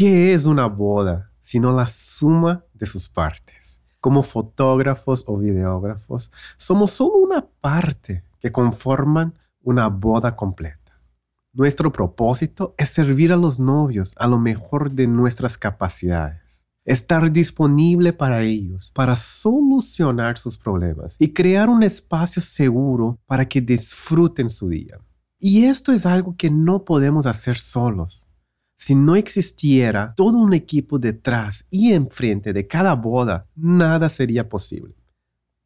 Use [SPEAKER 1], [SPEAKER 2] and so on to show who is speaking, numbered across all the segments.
[SPEAKER 1] ¿Qué es una boda sino la suma de sus partes? Como fotógrafos o videógrafos, somos solo una parte que conforman una boda completa. Nuestro propósito es servir a los novios a lo mejor de nuestras capacidades, estar disponible para ellos, para solucionar sus problemas y crear un espacio seguro para que disfruten su día. Y esto es algo que no podemos hacer solos. Si no existiera todo un equipo detrás y enfrente de cada boda, nada sería posible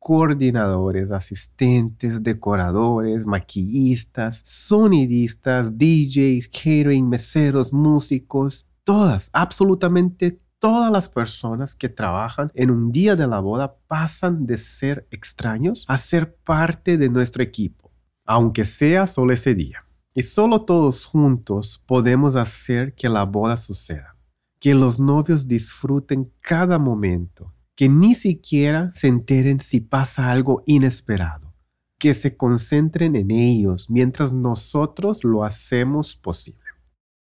[SPEAKER 1] coordinadores, asistentes, decoradores, maquillistas, sonidistas, DJs, catering, meseros, músicos, todas, absolutamente todas las personas que trabajan en un día de la boda pasan de ser extraños a ser parte de nuestro equipo, aunque sea solo ese día. Y solo todos juntos podemos hacer que la boda suceda, que los novios disfruten cada momento que ni siquiera se enteren si pasa algo inesperado, que se concentren en ellos mientras nosotros lo hacemos posible.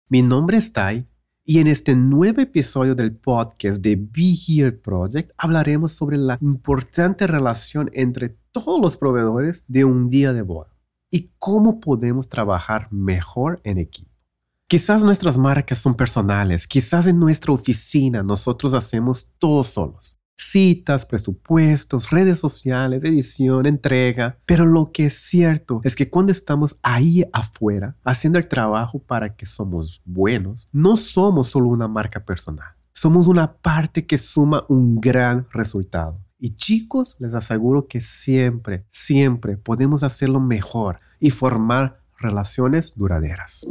[SPEAKER 1] Mi nombre es Tai y en este nuevo episodio del podcast de Be Here Project hablaremos sobre la importante relación entre todos los proveedores de un día de boda y cómo podemos trabajar mejor en equipo. Quizás nuestras marcas son personales, quizás en nuestra oficina nosotros hacemos todo solos citas, presupuestos, redes sociales, edición, entrega. Pero lo que es cierto es que cuando estamos ahí afuera haciendo el trabajo para que somos buenos, no somos solo una marca personal. Somos una parte que suma un gran resultado. Y chicos, les aseguro que siempre, siempre podemos hacerlo mejor y formar relaciones duraderas.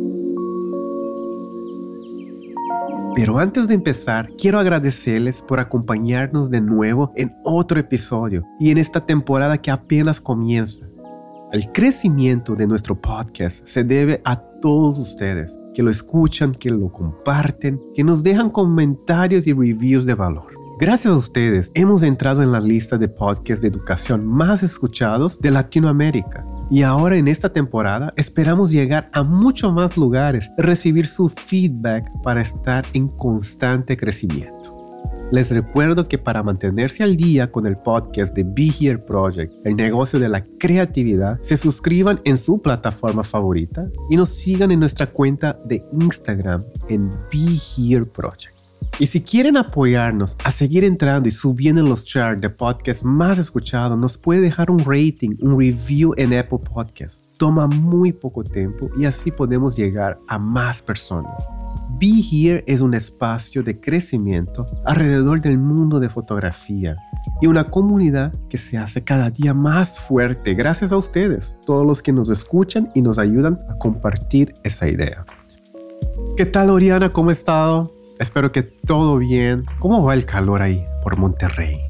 [SPEAKER 1] Pero antes de empezar, quiero agradecerles por acompañarnos de nuevo en otro episodio y en esta temporada que apenas comienza. El crecimiento de nuestro podcast se debe a todos ustedes que lo escuchan, que lo comparten, que nos dejan comentarios y reviews de valor. Gracias a ustedes hemos entrado en la lista de podcasts de educación más escuchados de Latinoamérica y ahora en esta temporada esperamos llegar a muchos más lugares, recibir su feedback para estar en constante crecimiento. Les recuerdo que para mantenerse al día con el podcast de Be Here Project, el negocio de la creatividad, se suscriban en su plataforma favorita y nos sigan en nuestra cuenta de Instagram en Be Here Project. Y si quieren apoyarnos a seguir entrando y subiendo en los charts de podcast más escuchados, nos puede dejar un rating, un review en Apple Podcast. Toma muy poco tiempo y así podemos llegar a más personas. Be Here es un espacio de crecimiento alrededor del mundo de fotografía y una comunidad que se hace cada día más fuerte gracias a ustedes, todos los que nos escuchan y nos ayudan a compartir esa idea. ¿Qué tal Oriana? ¿Cómo ha estado? Espero que todo bien. ¿Cómo va el calor ahí por Monterrey?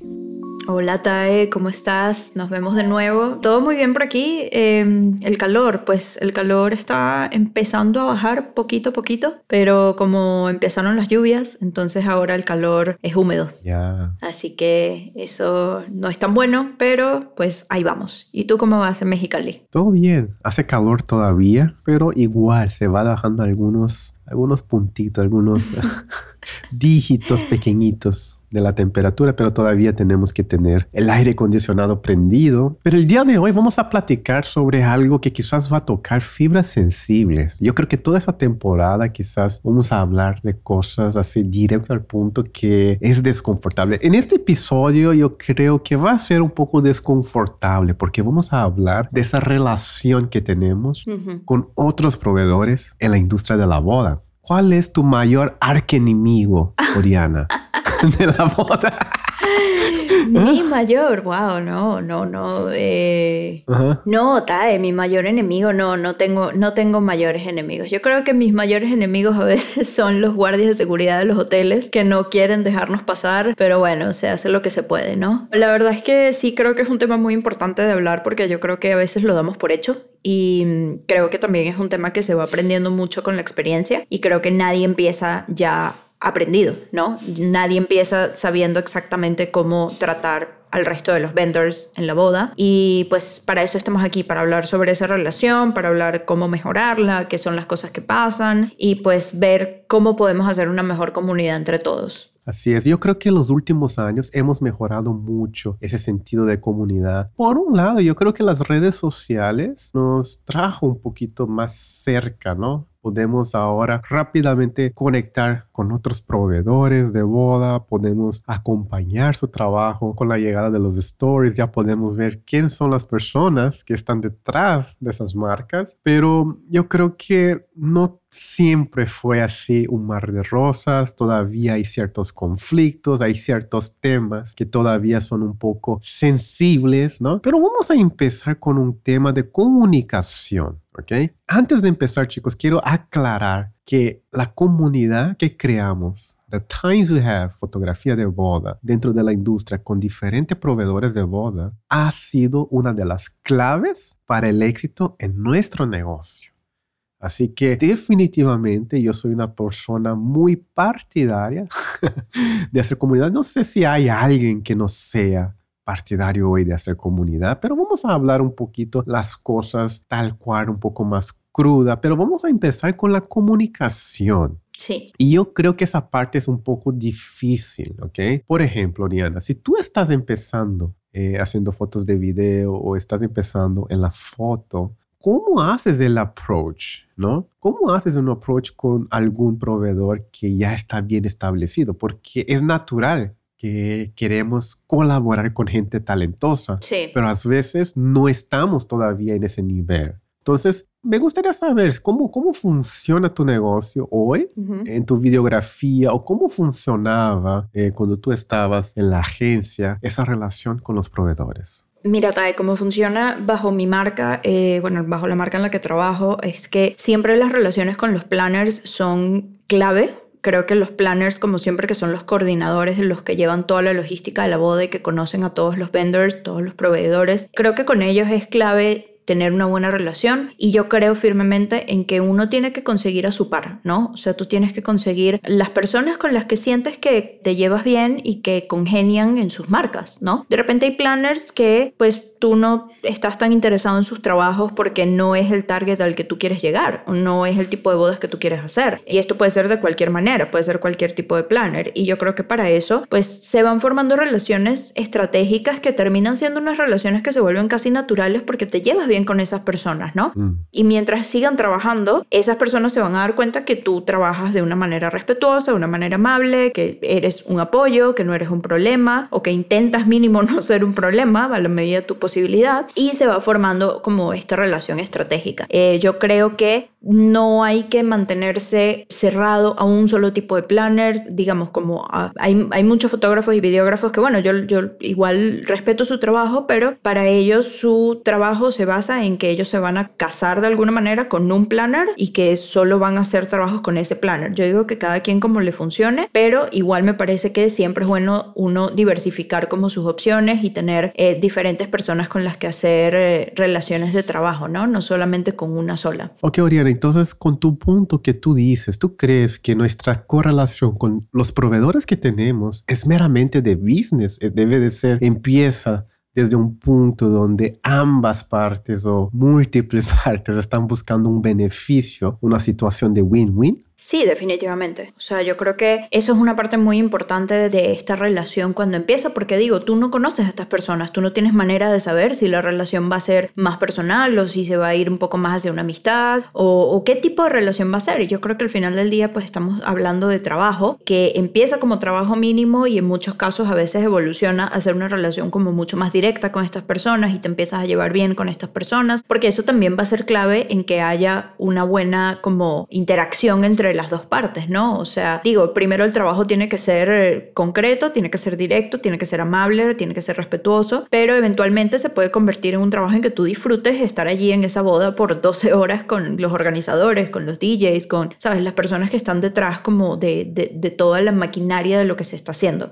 [SPEAKER 2] Hola Tae, ¿cómo estás? Nos vemos de nuevo. Todo muy bien por aquí. Em, el calor, pues el calor está empezando a bajar poquito a poquito, pero como empezaron las lluvias, entonces ahora el calor es húmedo.
[SPEAKER 1] Ya.
[SPEAKER 2] Así que eso no es tan bueno, pero pues ahí vamos. ¿Y tú cómo vas en Mexicali?
[SPEAKER 1] Todo bien. Hace calor todavía, pero igual se va bajando algunos algunos puntitos, algunos dígitos pequeñitos de la temperatura, pero todavía tenemos que tener el aire acondicionado prendido. Pero el día de hoy vamos a platicar sobre algo que quizás va a tocar fibras sensibles. Yo creo que toda esa temporada quizás vamos a hablar de cosas así directo al punto que es desconfortable. En este episodio yo creo que va a ser un poco desconfortable porque vamos a hablar de esa relación que tenemos con otros proveedores en la industria de la boda. ¿Cuál es tu mayor arquenemigo, Oriana? de la boda.
[SPEAKER 2] Mi mayor, wow, no, no, no. Eh, no, Tae, mi mayor enemigo, no, no tengo, no tengo mayores enemigos. Yo creo que mis mayores enemigos a veces son los guardias de seguridad de los hoteles que no quieren dejarnos pasar, pero bueno, se hace lo que se puede, ¿no? La verdad es que sí creo que es un tema muy importante de hablar porque yo creo que a veces lo damos por hecho y creo que también es un tema que se va aprendiendo mucho con la experiencia y creo que nadie empieza ya aprendido, ¿no? Nadie empieza sabiendo exactamente cómo tratar al resto de los vendors en la boda. Y pues para eso estamos aquí, para hablar sobre esa relación, para hablar cómo mejorarla, qué son las cosas que pasan y pues ver cómo podemos hacer una mejor comunidad entre todos.
[SPEAKER 1] Así es, yo creo que en los últimos años hemos mejorado mucho ese sentido de comunidad. Por un lado, yo creo que las redes sociales nos trajo un poquito más cerca, ¿no? Podemos ahora rápidamente conectar con otros proveedores de boda, podemos acompañar su trabajo con la llegada de los stories, ya podemos ver quién son las personas que están detrás de esas marcas, pero yo creo que no siempre fue así un mar de rosas, todavía hay ciertos conflictos, hay ciertos temas que todavía son un poco sensibles, ¿no? Pero vamos a empezar con un tema de comunicación. Antes de empezar, chicos, quiero aclarar que la comunidad que creamos, The Times We Have, fotografía de boda, dentro de la industria con diferentes proveedores de boda, ha sido una de las claves para el éxito en nuestro negocio. Así que definitivamente yo soy una persona muy partidaria de hacer comunidad. No sé si hay alguien que no sea partidario hoy de hacer comunidad, pero vamos a hablar un poquito las cosas tal cual, un poco más cruda, pero vamos a empezar con la comunicación.
[SPEAKER 2] Sí.
[SPEAKER 1] Y yo creo que esa parte es un poco difícil, ¿ok? Por ejemplo, Diana, si tú estás empezando eh, haciendo fotos de video o estás empezando en la foto, ¿cómo haces el approach? ¿No? ¿Cómo haces un approach con algún proveedor que ya está bien establecido? Porque es natural que queremos colaborar con gente talentosa, pero a veces no estamos todavía en ese nivel. Entonces, me gustaría saber cómo, cómo funciona tu negocio hoy en tu videografía o cómo funcionaba eh, cuando tú estabas en la agencia esa relación con los proveedores.
[SPEAKER 2] Mira, Tae, cómo funciona bajo mi marca, eh, bueno, bajo la marca en la que trabajo, es que siempre las relaciones con los planners son clave creo que los planners, como siempre, que son los coordinadores, los que llevan toda la logística de la boda y que conocen a todos los vendors, todos los proveedores, creo que con ellos es clave tener una buena relación y yo creo firmemente en que uno tiene que conseguir a su par, ¿no? O sea, tú tienes que conseguir las personas con las que sientes que te llevas bien y que congenian en sus marcas, ¿no? De repente hay planners que pues tú no estás tan interesado en sus trabajos porque no es el target al que tú quieres llegar, no es el tipo de bodas que tú quieres hacer. Y esto puede ser de cualquier manera, puede ser cualquier tipo de planner. Y yo creo que para eso, pues se van formando relaciones estratégicas que terminan siendo unas relaciones que se vuelven casi naturales porque te llevas bien con esas personas, ¿no? Mm. Y mientras sigan trabajando, esas personas se van a dar cuenta que tú trabajas de una manera respetuosa, de una manera amable, que eres un apoyo, que no eres un problema o que intentas mínimo no ser un problema a la medida de tu posibilidad y se va formando como esta relación estratégica. Eh, yo creo que no hay que mantenerse cerrado a un solo tipo de planners, digamos como hay, hay, muchos fotógrafos y videógrafos que bueno, yo, yo igual respeto su trabajo, pero para ellos su trabajo se basa en que ellos se van a casar de alguna manera con un planner y que solo van a hacer trabajos con ese planner. Yo digo que cada quien como le funcione, pero igual me parece que siempre es bueno uno diversificar como sus opciones y tener eh, diferentes personas con las que hacer eh, relaciones de trabajo, ¿no? No solamente con una sola.
[SPEAKER 1] Ok, Oriana entonces con tu punto que tú dices, ¿tú crees que nuestra correlación con los proveedores que tenemos es meramente de business? Eh, debe de ser, empieza desde un punto donde ambas partes o múltiples partes están buscando un beneficio, una situación de win-win?
[SPEAKER 2] Sí, definitivamente. O sea, yo creo que eso es una parte muy importante de esta relación cuando empieza, porque digo, tú no conoces a estas personas, tú no tienes manera de saber si la relación va a ser más personal o si se va a ir un poco más hacia una amistad o, qué tipo de relación va a ser. Y yo creo que al final del día pues estamos hablando de trabajo que empieza como trabajo mínimo y en muchos casos a veces evoluciona a ser una relación como mucho más directa con estas personas y te empiezas a llevar bien con estas personas, porque eso también va a ser clave en que haya una buena como interacción entre las dos partes, ¿no? O sea, digo, primero el trabajo tiene que ser eh, concreto, tiene que ser directo, tiene que ser amable, tiene que ser respetuoso, pero eventualmente se puede convertir en un trabajo en que tú disfrutes estar allí en esa boda por 12 horas con los organizadores, con los DJs, con, ¿sabes? Las personas que están detrás como de, de, toda la maquinaria de lo que se está haciendo.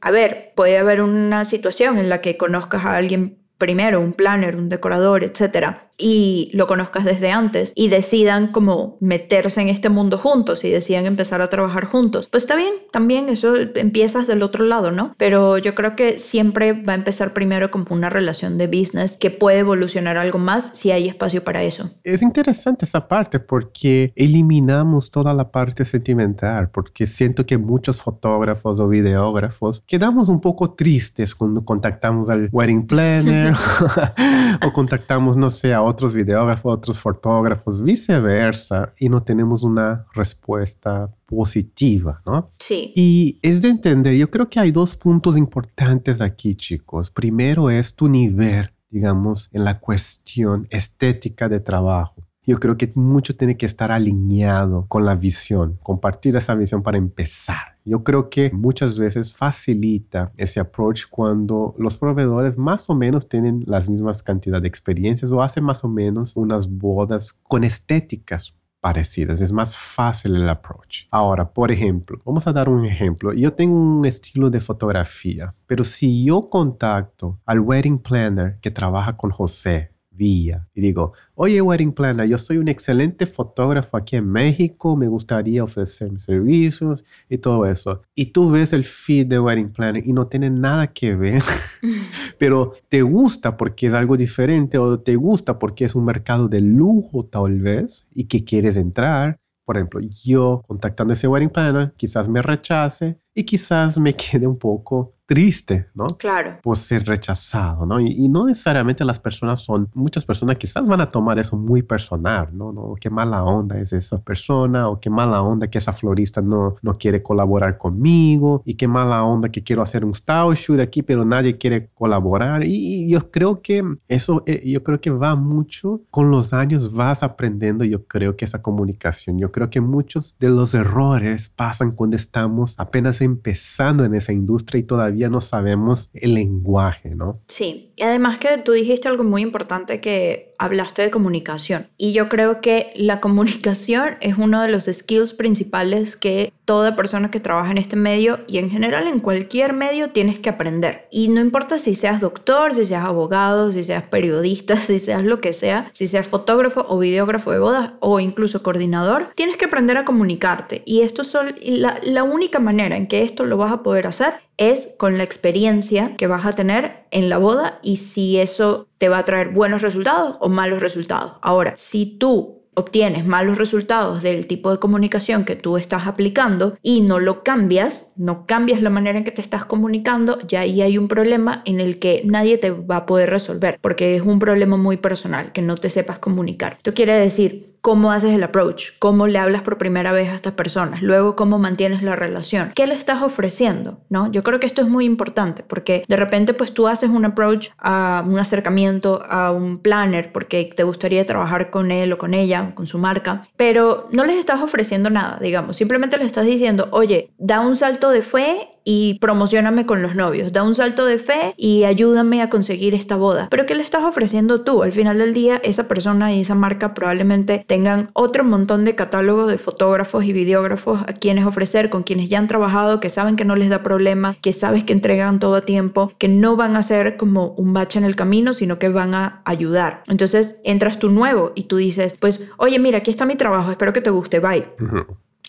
[SPEAKER 2] A ver, puede haber una situación en la que conozcas a alguien primero, un planner, un decorador, etcétera, y lo conozcas desde antes y decidan como meterse en este mundo juntos y decidan empezar a trabajar juntos. Pues está bien, también eso empiezas del otro lado, ¿no? Pero yo creo que siempre va a empezar primero como una relación de business que puede evolucionar algo más si hay espacio para eso.
[SPEAKER 1] Es interesante esa parte porque eliminamos toda la parte sentimental, porque siento que muchos fotógrafos o videógrafos quedamos un poco tristes cuando contactamos al wedding planner o contactamos, no sé, a otros videógrafos, otros fotógrafos, viceversa, y no tenemos una respuesta positiva, ¿no?
[SPEAKER 2] Sí.
[SPEAKER 1] Y es de entender, yo creo que hay dos puntos importantes aquí, chicos. Primero es tu nivel, digamos, en la cuestión estética de trabajo. Yo creo que mucho tiene que estar alineado con la visión, compartir esa visión para empezar. Yo creo que muchas veces facilita ese approach cuando los proveedores más o menos tienen las mismas cantidad de experiencias o hacen más o menos unas bodas con estéticas parecidas. Es más fácil el approach. Ahora, por ejemplo, vamos a dar un ejemplo. Yo tengo un estilo de fotografía, pero si yo contacto al wedding planner que trabaja con José y digo, oye Wedding Planner, yo soy un excelente fotógrafo aquí en México, me gustaría ofrecer mis servicios y todo eso. Y tú ves el feed de Wedding Planner y no tiene nada que ver, pero te gusta porque es algo diferente o te gusta porque es un mercado de lujo tal vez y que quieres entrar. Por ejemplo, yo contactando a ese wedding planner, quizás me rechace y quizás me quede un poco triste, ¿no?
[SPEAKER 2] Claro.
[SPEAKER 1] Por ser rechazado, ¿no? Y, no necesariamente las personas son, muchas personas quizás van a tomar eso muy personal, ¿no? ¿no? Qué mala onda es esa persona o qué mala onda que esa florista no, no quiere colaborar conmigo y qué mala onda que quiero hacer un style shoot aquí, pero nadie quiere colaborar. Y, yo creo que eso, eh, yo creo que va mucho con los años, vas aprendiendo, yo creo que esa comunicación, yo creo que muchos de los errores pasan cuando estamos apenas empezando en esa industria y todavía no sabemos el lenguaje, ¿no?
[SPEAKER 2] Sí, y además que tú dijiste algo muy importante que hablaste de comunicación. Y yo creo que la comunicación es uno de los skills principales que toda persona que trabaja en este medio y en general en cualquier medio tienes que aprender. Y no importa si seas doctor, si seas abogado, si seas periodista, si seas lo que sea, si seas fotógrafo o videógrafo de bodas o incluso coordinador, tienes que aprender a comunicarte. Y esto es la, la única manera en que esto lo vas a poder hacer es con la experiencia que vas a tener en la boda y si eso te va a traer buenos resultados o malos resultados. Ahora, si tú obtienes malos resultados del tipo de comunicación que tú estás aplicando y no lo cambias, no cambias la manera en que te estás comunicando, ya ahí hay un problema en el que nadie te va a poder resolver, porque es un problema muy personal, que no te sepas comunicar. Esto quiere decir, cómo haces el approach, cómo le hablas por primera vez a estas personas, luego cómo mantienes la relación, qué le estás ofreciendo, ¿no? Yo creo que esto es muy importante porque de repente pues tú haces un approach a un acercamiento a un planner porque te gustaría trabajar con él o con ella, con su marca, pero no les estás ofreciendo nada, digamos, simplemente le estás diciendo, oye, da un salto de fe y promocioname con los novios, da un salto de fe y ayúdame a conseguir esta boda. Pero ¿qué le estás ofreciendo tú? Al final del día, esa persona y esa marca probablemente tengan otro montón de catálogos de fotógrafos y videógrafos a quienes ofrecer, con quienes ya han trabajado, que saben que no les da problema, que sabes que entregan todo a tiempo, que no van a ser como un bache en el camino, sino que van a ayudar. Entonces entras tú nuevo y tú dices, pues, oye, mira, aquí está mi trabajo, espero que te guste, bye.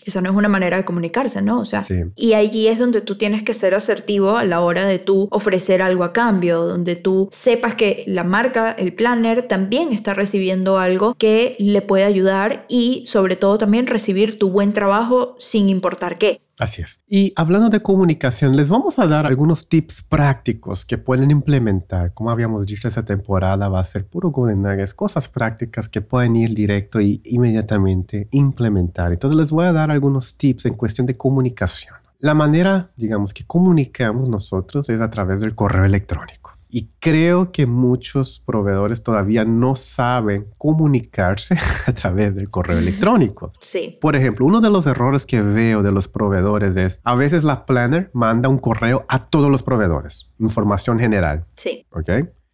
[SPEAKER 2] Eso no es una manera de comunicarse, ¿no? O sea, y allí es donde tú tienes que ser asertivo a la hora de tú ofrecer algo a cambio, donde tú sepas que la marca, el planner, también está recibiendo algo que le puede ayudar y sobre todo también recibir tu buen trabajo sin importar qué.
[SPEAKER 1] Así es. Y hablando de comunicación, les vamos a dar algunos tips prácticos que pueden implementar. Como habíamos dicho, esta temporada va a ser puro Golden Nuggets, cosas prácticas que pueden ir directo y inmediatamente implementar. Entonces les voy a dar algunos tips en cuestión de comunicación. La manera, digamos, que comunicamos nosotros es a través del correo electrónico. Y creo que muchos proveedores todavía no saben comunicarse a través del correo electrónico.
[SPEAKER 2] Sí.
[SPEAKER 1] Por ejemplo, uno de los errores que veo de los proveedores es, a veces la planner manda un correo a todos los proveedores, información general.
[SPEAKER 2] Sí.
[SPEAKER 1] ¿Ok?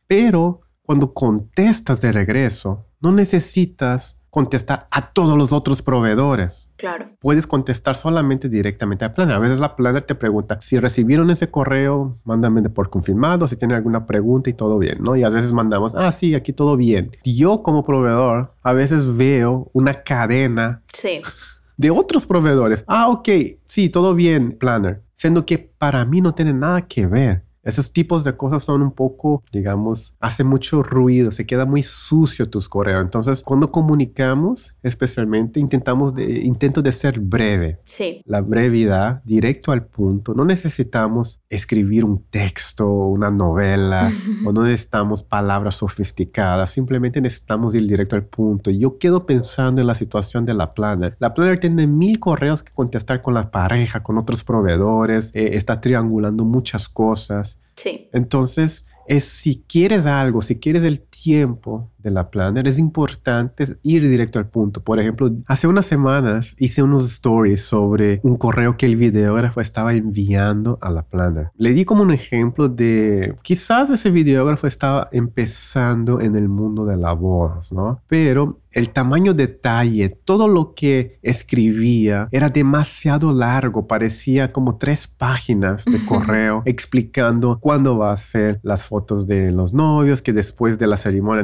[SPEAKER 1] Pero cuando contestas de regreso, no necesitas contestar a todos los otros proveedores.
[SPEAKER 2] Claro.
[SPEAKER 1] Puedes contestar solamente directamente al planner. A veces la planner te pregunta si recibieron ese correo, mándame por confirmado, si tienen alguna pregunta y todo bien, ¿no? Y a veces mandamos, ah, sí, aquí todo bien. Yo como proveedor a veces veo una cadena.
[SPEAKER 2] Sí
[SPEAKER 1] de otros proveedores. Ah, ok, sí, todo bien, Planner. Siendo que para mí no tiene nada que ver. Esos tipos de cosas son un poco, digamos, hace mucho ruido, se queda muy sucio tus correos. Entonces, cuando comunicamos, especialmente, intentamos de, intento de ser breve.
[SPEAKER 2] Sí.
[SPEAKER 1] La brevedad, directo al punto. No necesitamos escribir un texto, una novela, o no necesitamos palabras sofisticadas. Simplemente necesitamos ir directo al punto. Y yo quedo pensando en la situación de la planner. La planner tiene mil correos que contestar con la pareja, con otros proveedores, eh, está triangulando muchas cosas. Entonces, es si quieres algo, si quieres el tiempo de la planner, es importante ir directo al punto. Por ejemplo, hace unas semanas hice unos stories sobre un correo que el videógrafo estaba enviando a la planner. Le di como un ejemplo de quizás ese videógrafo estaba empezando en el mundo de la voz, ¿no? Pero el tamaño detalle, todo lo que escribía era demasiado largo, parecía como tres páginas de correo explicando cuándo va a ser las fotos de los novios, que después de la ceremonia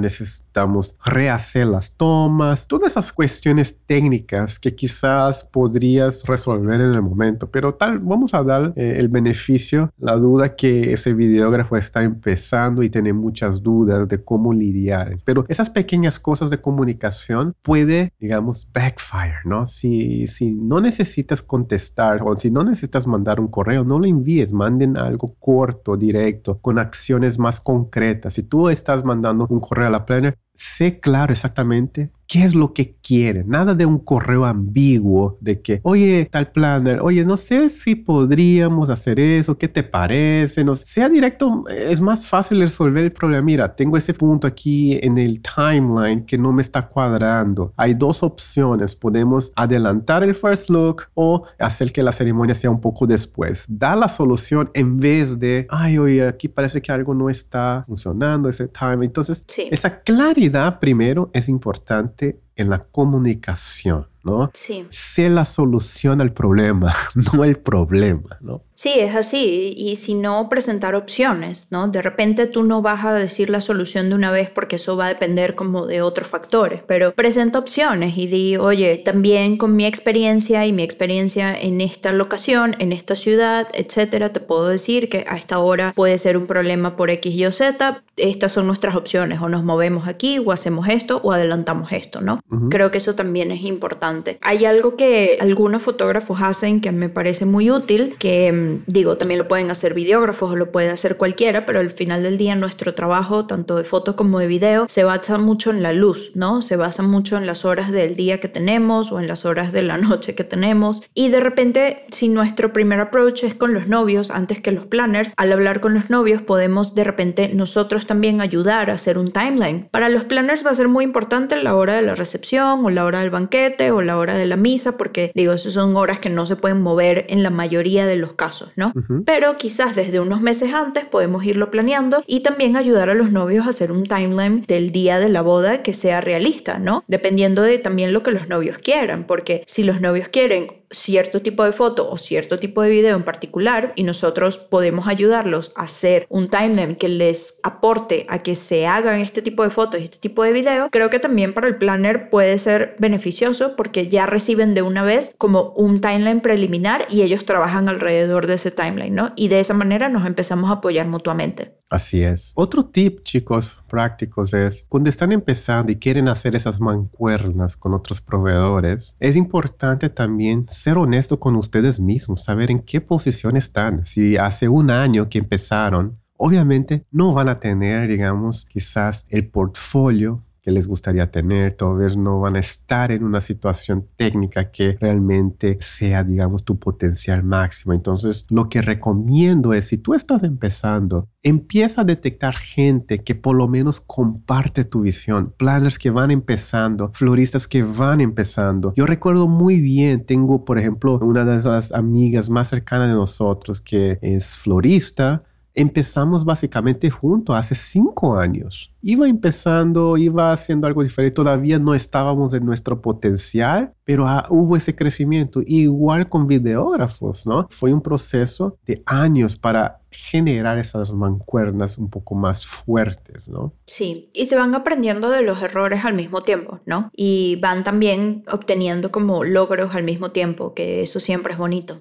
[SPEAKER 1] necesitamos rehacer las tomas, todas esas cuestiones técnicas que quizás podrías resolver en el momento, pero tal, vamos a dar eh, el beneficio, la duda que ese videógrafo está empezando y tiene muchas dudas de cómo lidiar, pero esas pequeñas cosas de comunicación puede, digamos, backfire, ¿no? Si, si no necesitas contestar o si no necesitas mandar un correo, no lo envíes, manden algo corto, directo, con acciones más concretas. Si tú estás mandando un correo a la planner, sé claro exactamente qué es lo que quiere. Nada de un correo ambiguo de que, oye, tal planner, oye, no sé si podríamos hacer eso, ¿qué te parece? No, sea directo, es más fácil resolver el problema. Mira, tengo ese punto aquí en el timeline que no me está cuadrando. Hay dos opciones. Podemos adelantar el first look o hacer que la ceremonia sea un poco después. Da la solución en vez de, ay, oye, aquí parece que algo no está funcionando, ese time. Entonces, esa claridad primero es importante en la comunicación, ¿no?
[SPEAKER 2] Sí.
[SPEAKER 1] Sé la solución al problema, no el problema, ¿no?
[SPEAKER 2] Sí, es así. Y si no, presentar opciones, ¿no? De repente tú no vas a decir la solución de una vez porque eso va a depender como de otros factores, pero presenta opciones y di, oye, también con mi experiencia y mi experiencia en esta locación, en esta ciudad, etcétera, te puedo decir que a esta hora puede ser un problema por X, Y o Z. Estas son nuestras opciones, o nos movemos aquí, o hacemos esto, o adelantamos esto, ¿no? Creo que eso también es importante. Hay algo que algunos fotógrafos hacen que me parece muy útil, que mm, digo, también lo pueden hacer videógrafos o lo puede hacer cualquiera, pero al final del día nuestro trabajo, tanto de fotos como de video, se basa mucho en la luz, ¿no? Se basa mucho en las horas del día que tenemos o en las horas de la noche que tenemos. Y de repente, si nuestro primer approach es con los novios antes que los planners, al hablar con los novios podemos de repente nosotros también ayudar a hacer un timeline. Para los planners va a ser muy importante la hora de la recepción o la hora del banquete o la hora de la misa, porque digo, esas son horas que no se pueden mover en la mayoría de los casos, ¿no? Pero quizás desde unos meses antes podemos irlo planeando y también ayudar a los novios a hacer un timeline del día de la boda que sea realista, ¿no? Dependiendo de también lo que los novios quieran, porque si los novios quieren cierto tipo de foto o cierto tipo de video en particular y nosotros podemos ayudarlos a hacer un timeline que les aporte a que se hagan este tipo de fotos y este tipo de video, creo que también para el planner puede ser beneficioso porque ya reciben de una vez como un timeline preliminar y ellos trabajan alrededor de ese timeline, ¿no? Y de esa manera nos empezamos a apoyar mutuamente.
[SPEAKER 1] Así es. Otro tip, chicos, prácticos es, cuando están empezando y quieren hacer esas mancuernas con otros proveedores, es importante también ser honesto con ustedes mismos, saber en qué posición están. Si hace un año que empezaron, obviamente no van a tener, digamos, quizás el portfolio que les gustaría tener, tal vez no van a estar en una situación técnica que realmente sea, digamos, tu potencial máximo. Entonces, lo que recomiendo es, si tú estás empezando, empieza a detectar gente que por lo menos comparte tu visión, planners que van empezando, floristas que van empezando. Yo recuerdo muy bien, tengo, por ejemplo, una de esas amigas más cercanas de nosotros que es florista, empezamos básicamente juntos hace cinco años iba empezando, iba haciendo algo diferente, todavía no estábamos en nuestro potencial, pero ah, hubo ese crecimiento. Igual con videógrafos, ¿no? Fue un proceso de años para generar esas mancuernas un poco más fuertes, ¿no?
[SPEAKER 2] Sí, y se van aprendiendo de los errores al mismo tiempo, ¿no? Y van también obteniendo como logros al mismo tiempo, que eso siempre es bonito.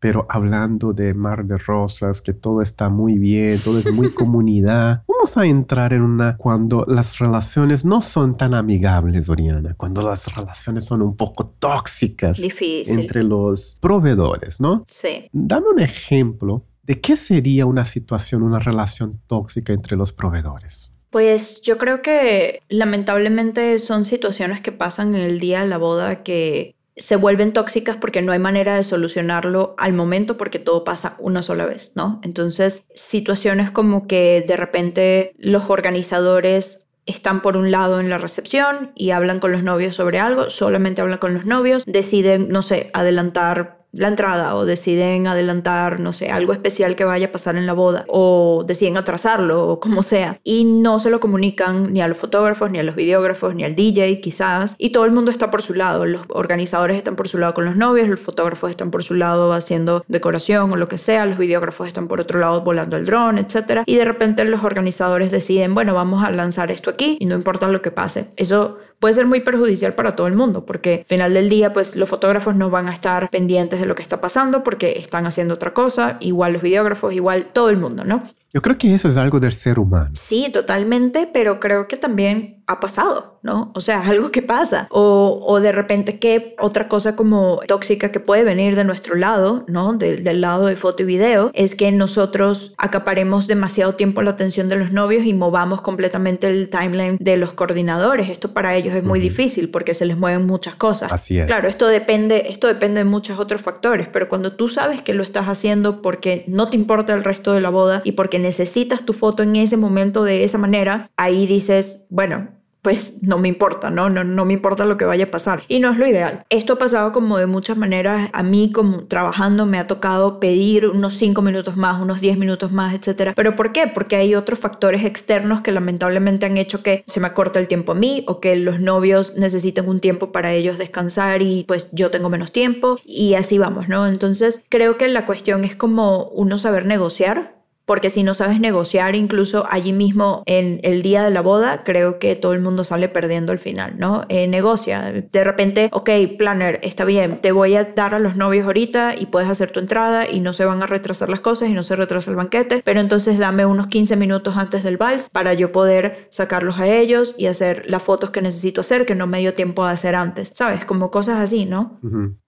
[SPEAKER 1] Pero hablando de Mar de Rosas, que todo está muy bien, todo es muy comunidad, vamos a entrar en una cuando las relaciones no son tan amigables, Oriana, cuando las relaciones son un poco tóxicas
[SPEAKER 2] Difícil.
[SPEAKER 1] entre los proveedores, ¿no?
[SPEAKER 2] Sí.
[SPEAKER 1] Dame un ejemplo ¿De qué sería una situación, una relación tóxica entre los proveedores?
[SPEAKER 2] Pues yo creo que lamentablemente son situaciones que pasan en el día de la boda que se vuelven tóxicas porque no hay manera de solucionarlo al momento porque todo pasa una sola vez, ¿no? Entonces, situaciones como que de repente los organizadores están por un lado en la recepción y hablan con los novios sobre algo, solamente hablan con los novios, deciden, no sé, adelantar la entrada o deciden adelantar, no sé, algo especial que vaya a pasar en la boda o deciden atrasarlo o como sea y no se lo comunican ni a los fotógrafos, ni a los videógrafos, ni al DJ quizás y todo el mundo está por su lado, los organizadores están por su lado con los novios, los fotógrafos están por su lado haciendo decoración o lo que sea, los videógrafos están por otro lado volando el dron, etc. Y de repente los organizadores deciden, bueno, vamos a lanzar esto aquí y no importa lo que pase. Eso puede ser muy perjudicial para todo el mundo, porque al final del día, pues los fotógrafos no van a estar pendientes de lo que está pasando porque están haciendo otra cosa, igual los videógrafos, igual todo el mundo, ¿no?
[SPEAKER 1] Yo creo que eso es algo del ser humano.
[SPEAKER 2] Sí, totalmente, pero creo que también ha pasado, ¿no? O sea, algo que pasa. O, o de repente que otra cosa como tóxica que puede venir de nuestro lado, ¿no? del lado de foto y video, es que nosotros acaparemos demasiado tiempo la atención de los novios y movamos completamente el timeline de los coordinadores. Esto para ellos es muy difícil porque se les mueven muchas cosas.
[SPEAKER 1] Así es.
[SPEAKER 2] Claro, esto depende, esto depende de muchos otros factores, pero cuando tú sabes que lo estás haciendo porque no te importa el resto de la boda y porque necesitas tu foto en ese momento de esa manera, ahí dices, bueno, pues no me importa, ¿no? ¿no? No me importa lo que vaya a pasar. Y no es lo ideal. Esto ha pasado como de muchas maneras. A mí como trabajando me ha tocado pedir unos 5 minutos más, unos 10 minutos más, etc. ¿Pero por qué? Porque hay otros factores externos que lamentablemente han hecho que se me acorte el tiempo a mí o que los novios necesiten un tiempo para ellos descansar y pues yo tengo menos tiempo y así vamos, ¿no? Entonces creo que la cuestión es como uno saber negociar porque si no sabes negociar incluso allí mismo en el día de la boda, creo que todo el mundo sale perdiendo al final, ¿no? Eh, negocia, de repente, ok, planner, está bien, te voy a dar a los novios ahorita y puedes hacer tu entrada y no se van a retrasar las cosas y no se retrasa el banquete, pero entonces dame unos 15 minutos antes del vals para yo poder sacarlos a ellos y hacer las fotos que necesito hacer que no me dio tiempo de hacer antes, ¿sabes? Como cosas así, ¿no?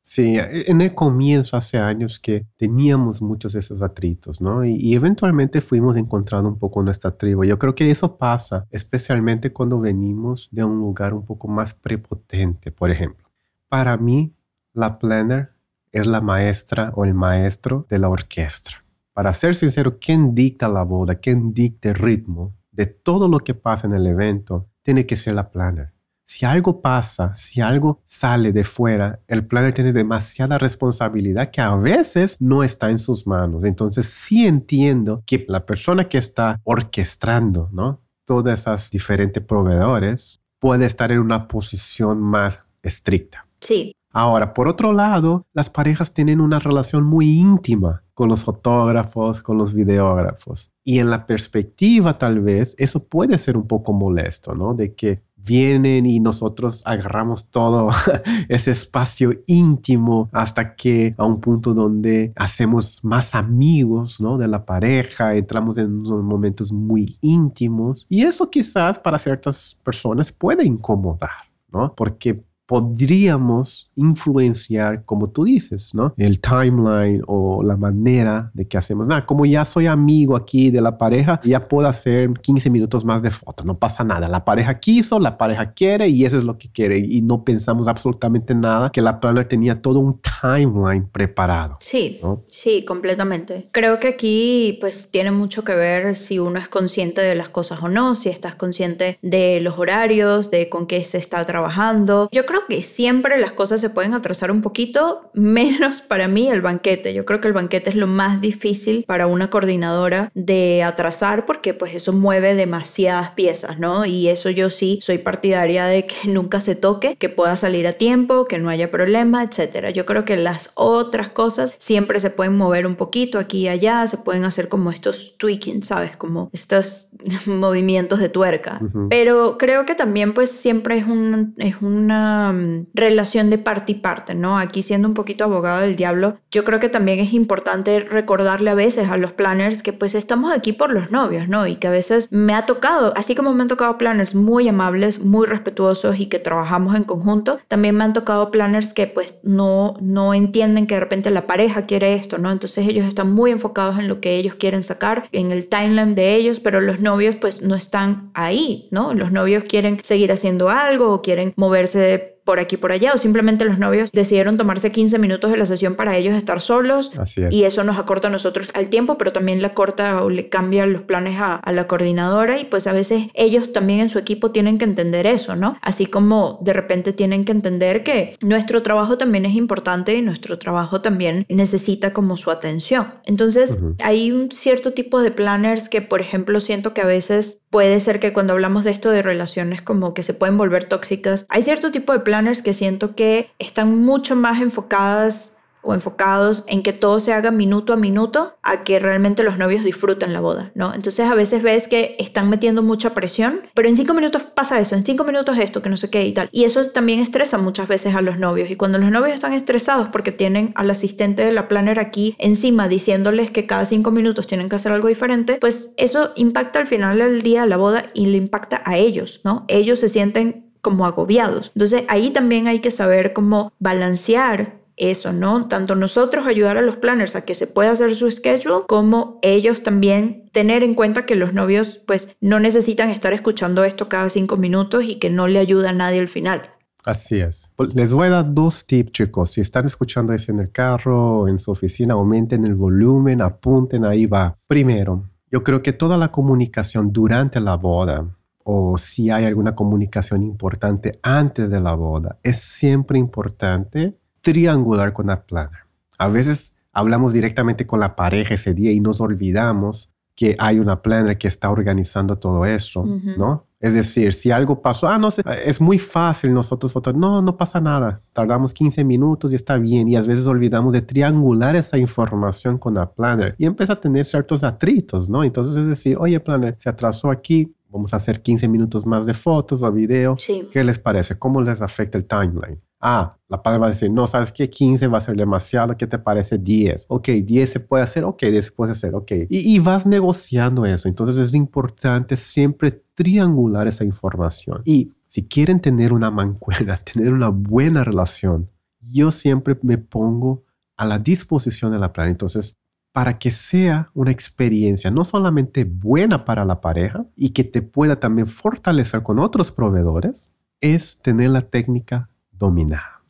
[SPEAKER 1] Sí, e, en el comienzo, hace años que teníamos muchos de esos atritos, ¿no? Y, eventualmente fuimos encontrando un poco nuestra tribu. Yo creo que eso pasa, especialmente cuando venimos de un lugar un poco más prepotente, por ejemplo. Para mí, la planner es la maestra o el maestro de la orquesta. Para ser sincero, quien dicta la boda, quien dicta el ritmo de todo lo que pasa en el evento, tiene que ser la planner si algo pasa, si algo sale de fuera, el planner tiene demasiada responsabilidad que a veces no está en sus manos. Entonces sí entiendo que la persona que está orquestando, ¿no? Todas esas diferentes proveedores puede estar en una posición más estricta.
[SPEAKER 2] Sí.
[SPEAKER 1] Ahora, por otro lado, las parejas tienen una relación muy íntima con los fotógrafos, con los videógrafos. Y en la perspectiva, tal vez, eso puede ser un poco molesto, ¿no? De que vienen y nosotros agarramos todo ese espacio íntimo hasta que a un punto donde hacemos más amigos ¿no? de la pareja, entramos en unos momentos muy íntimos y eso quizás para ciertas personas puede incomodar, ¿no? Porque podríamos influenciar, como tú dices, ¿no? El timeline o la manera de que hacemos. Nada, como ya soy amigo aquí de la pareja, ya puedo hacer 15 minutos más de foto, no pasa nada. La pareja quiso, la pareja quiere y eso es lo que quiere. Y no pensamos absolutamente nada que la planner tenía todo un timeline preparado.
[SPEAKER 2] Sí, sí, completamente. Creo que aquí pues tiene mucho que ver si uno es consciente de las cosas o no, si estás consciente de los horarios, de con qué se está trabajando. Yo creo Que siempre las cosas se pueden atrasar un poquito, menos para mí el banquete. Yo creo que el banquete es lo más difícil para una coordinadora de atrasar porque pues eso mueve demasiadas piezas, ¿no? Y eso yo sí soy partidaria de que nunca se toque, que pueda salir a tiempo, que no haya problema, etcétera. Yo creo que las otras cosas siempre se pueden mover un poquito aquí y allá, se pueden hacer como estos tweaking, ¿sabes? Como estos movimientos de tuerca. Pero creo que también pues siempre es, un, es una mm, relación de parte y parte, ¿no? Aquí siendo un poquito abogado del diablo, yo creo que también es importante recordarle a veces a los planners que pues estamos aquí por los novios, ¿no? Y que a veces me ha tocado, así como me han tocado planners muy amables, muy respetuosos y que trabajamos en conjunto, también me han tocado planners que pues no, no entienden que de repente la pareja quiere esto, ¿no? Entonces ellos están muy enfocados en lo que ellos quieren sacar, en el timeline de ellos, pero los novios pues no están ahí, ¿no? Los novios quieren seguir haciendo algo o quieren moverse por aquí por allá o simplemente los novios decidieron tomarse 15 minutos de la sesión para ellos estar solos y eso nos acorta a nosotros al tiempo pero también le corta o le cambia los planes a, a, la coordinadora y pues a veces ellos también en su equipo tienen que entender eso, ¿no? Así como de repente tienen que entender que nuestro trabajo también es importante y nuestro trabajo también necesita como su atención. Entonces hay un cierto tipo de planners que por ejemplo siento que a veces puede ser que cuando hablamos de esto de relaciones como que se pueden volver tóxicas, hay cierto tipo de planners que siento que están mucho más enfocadas o enfocados en que todo se haga minuto a minuto a que realmente los novios disfruten la boda, ¿no? Entonces a veces ves que están metiendo mucha presión, pero en cinco minutos pasa eso, en cinco minutos esto, que no sé qué y tal. Y eso también estresa muchas veces a los novios. Y cuando los novios están estresados porque tienen al asistente de la planner aquí encima diciéndoles que cada cinco minutos tienen que hacer algo diferente, pues eso impacta al final del día la boda y le impacta a ellos, ¿no? Ellos se sienten como agobiados. Entonces ahí también hay que saber cómo balancear eso, ¿no? Tanto nosotros ayudar a los planners a que se pueda hacer su schedule, como ellos también tener en cuenta que los novios pues no necesitan estar escuchando esto cada cinco minutos y que no le ayuda a nadie al final.
[SPEAKER 1] Así es. Pues, les voy a dar dos tips, chicos. Si están escuchando eso en el carro en su oficina, aumenten el volumen, apunten, ahí va. Primero, yo creo que toda la comunicación durante la boda o si hay alguna comunicación importante antes de la boda, es siempre importante triangular con la planner. A veces hablamos directamente con la pareja ese día y nos olvidamos que hay una planner que está organizando todo eso, ¿no? Es decir, si algo pasó, ah, no sé, es muy fácil nosotros fotos, no, no pasa nada, tardamos 15 minutos y está bien, y a veces olvidamos de triangular esa información con la planner y empieza a tener ciertos atritos, ¿no? Entonces es decir, oye, planner, se atrasó aquí, vamos a hacer 15 minutos más de fotos o video, ¿qué les parece? ¿Cómo les afecta el timeline? Ah, la padre va a decir, no, ¿sabes qué? 15 va a ser demasiado, ¿qué te parece 10? Ok, 10 se puede hacer, ok, 10 se puede hacer, ok. Y, y vas negociando eso. Entonces es importante siempre triangular esa información. Y si quieren tener una mancuerna, tener una buena relación, yo siempre me pongo a la disposición de la plan. Entonces, para que sea una experiencia no solamente buena para la pareja y que te pueda también fortalecer con otros proveedores, es tener la técnica dominada.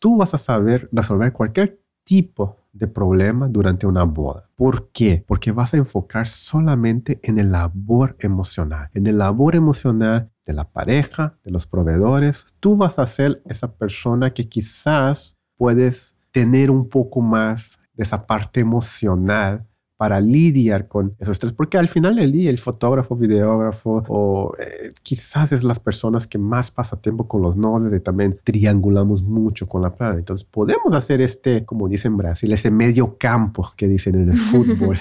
[SPEAKER 1] Tú vas a saber resolver cualquier tipo de problema durante una boda. ¿Por qué? Porque vas a enfocar solamente en el labor emocional, en el labor emocional de la pareja, de los proveedores. Tú vas a ser esa persona que quizás puedes tener un poco más de esa parte emocional para lidiar con esos tres, porque al final del día el fotógrafo, videógrafo o eh, quizás es las personas que más pasa tiempo con los novios y también triangulamos mucho con la plana. Entonces podemos hacer este, como dicen en Brasil, ese medio campo que dicen en el fútbol,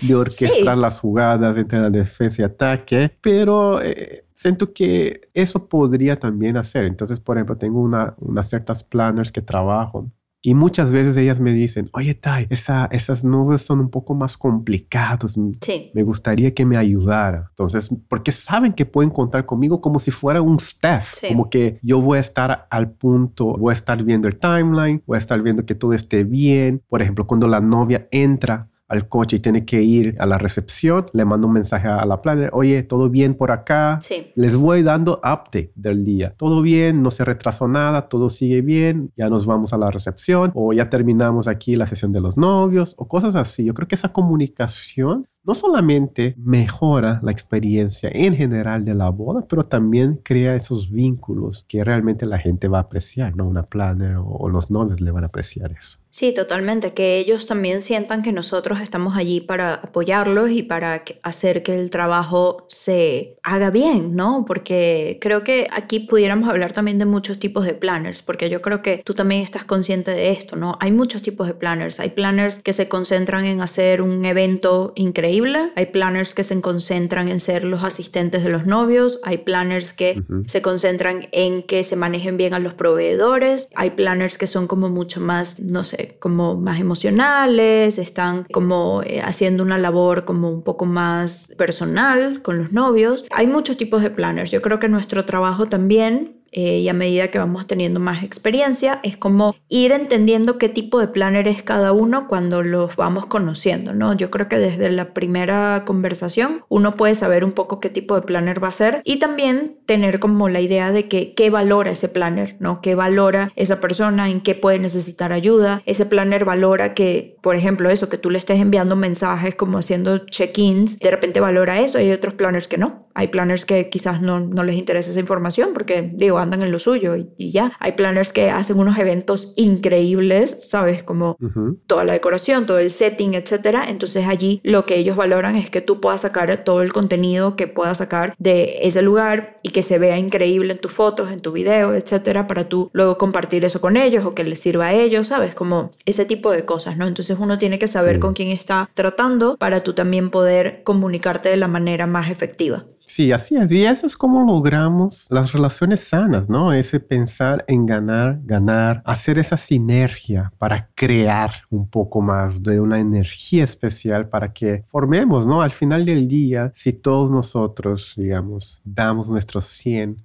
[SPEAKER 1] de orquestar las jugadas entre la defensa y ataque, pero... Eh, siento que eso podría también hacer. Entonces, por ejemplo, tengo una, unas ciertas planners que trabajo y muchas veces ellas me dicen, oye, Tai, esa, esas nubes son un poco más complicados. Sí. Me gustaría que me ayudara. Entonces, porque saben que pueden contar conmigo como si fuera un staff. Como que yo voy a estar al punto, voy a estar viendo el timeline, voy a estar viendo que todo esté bien. Por ejemplo, cuando la novia entra al coche y tiene que ir a la recepción, le mando un mensaje a la planner, oye, ¿todo bien por acá? Sí. Les voy dando update del día. Todo bien, no se retrasó nada, todo sigue bien, ya nos vamos a la recepción o ya terminamos aquí la sesión de los novios o cosas así. Yo creo que esa comunicación no solamente mejora la experiencia en general de la boda, pero también crea esos vínculos que realmente la gente va a apreciar, ¿no? Una planner o, los novios le van a apreciar eso.
[SPEAKER 2] Sí, totalmente, que ellos también sientan que nosotros estamos allí para apoyarlos y para hacer que el trabajo se haga bien, ¿no? Porque creo que aquí pudiéramos hablar también de muchos tipos de planners, porque yo creo que tú también estás consciente de esto, ¿no? Hay muchos tipos de planners, hay planners que se concentran en hacer un evento increíble, hay planners que se concentran en ser los asistentes de los novios, hay planners que se concentran en que se manejen bien a los proveedores, hay planners que son como mucho más, no sé, como más emocionales, están como eh, haciendo una labor como un poco más personal con los novios. Hay muchos tipos de planners. Yo creo que nuestro trabajo también eh, y a medida que vamos teniendo más experiencia, es como ir entendiendo qué tipo de planner es cada uno cuando los vamos conociendo, ¿no? Yo creo que desde la primera conversación uno puede saber un poco qué tipo de planner va a ser y también tener como la idea de que qué valora ese planner, ¿no? ¿Qué valora esa persona? ¿En qué puede necesitar ayuda? Ese planner valora que, por ejemplo, eso, que tú le estés enviando mensajes como haciendo check-ins, de repente valora eso, hay otros planners que no. Hay planners que quizás no, no les interesa esa información porque, digo, andan en lo suyo y, ya. Hay planners que hacen unos eventos increíbles, ¿sabes? Como toda la decoración, todo el setting, etcétera. Entonces allí lo que ellos valoran es que tú puedas sacar todo el contenido que puedas sacar de ese lugar y que se vea increíble en tus fotos, en tu video, etcétera, para tú luego compartir eso con ellos o que les sirva a ellos, ¿sabes? Como ese tipo de cosas, ¿no? Entonces uno tiene que saber con quién está tratando para tú también poder comunicarte de la manera más efectiva.
[SPEAKER 1] Sí, así es. Y eso es como logramos las relaciones sanas, ¿no? Ese pensar en ganar, ganar, hacer esa sinergia para crear un poco más de una energía especial para que formemos, ¿no? Al final del día, si todos nosotros, digamos, damos nuestros 100,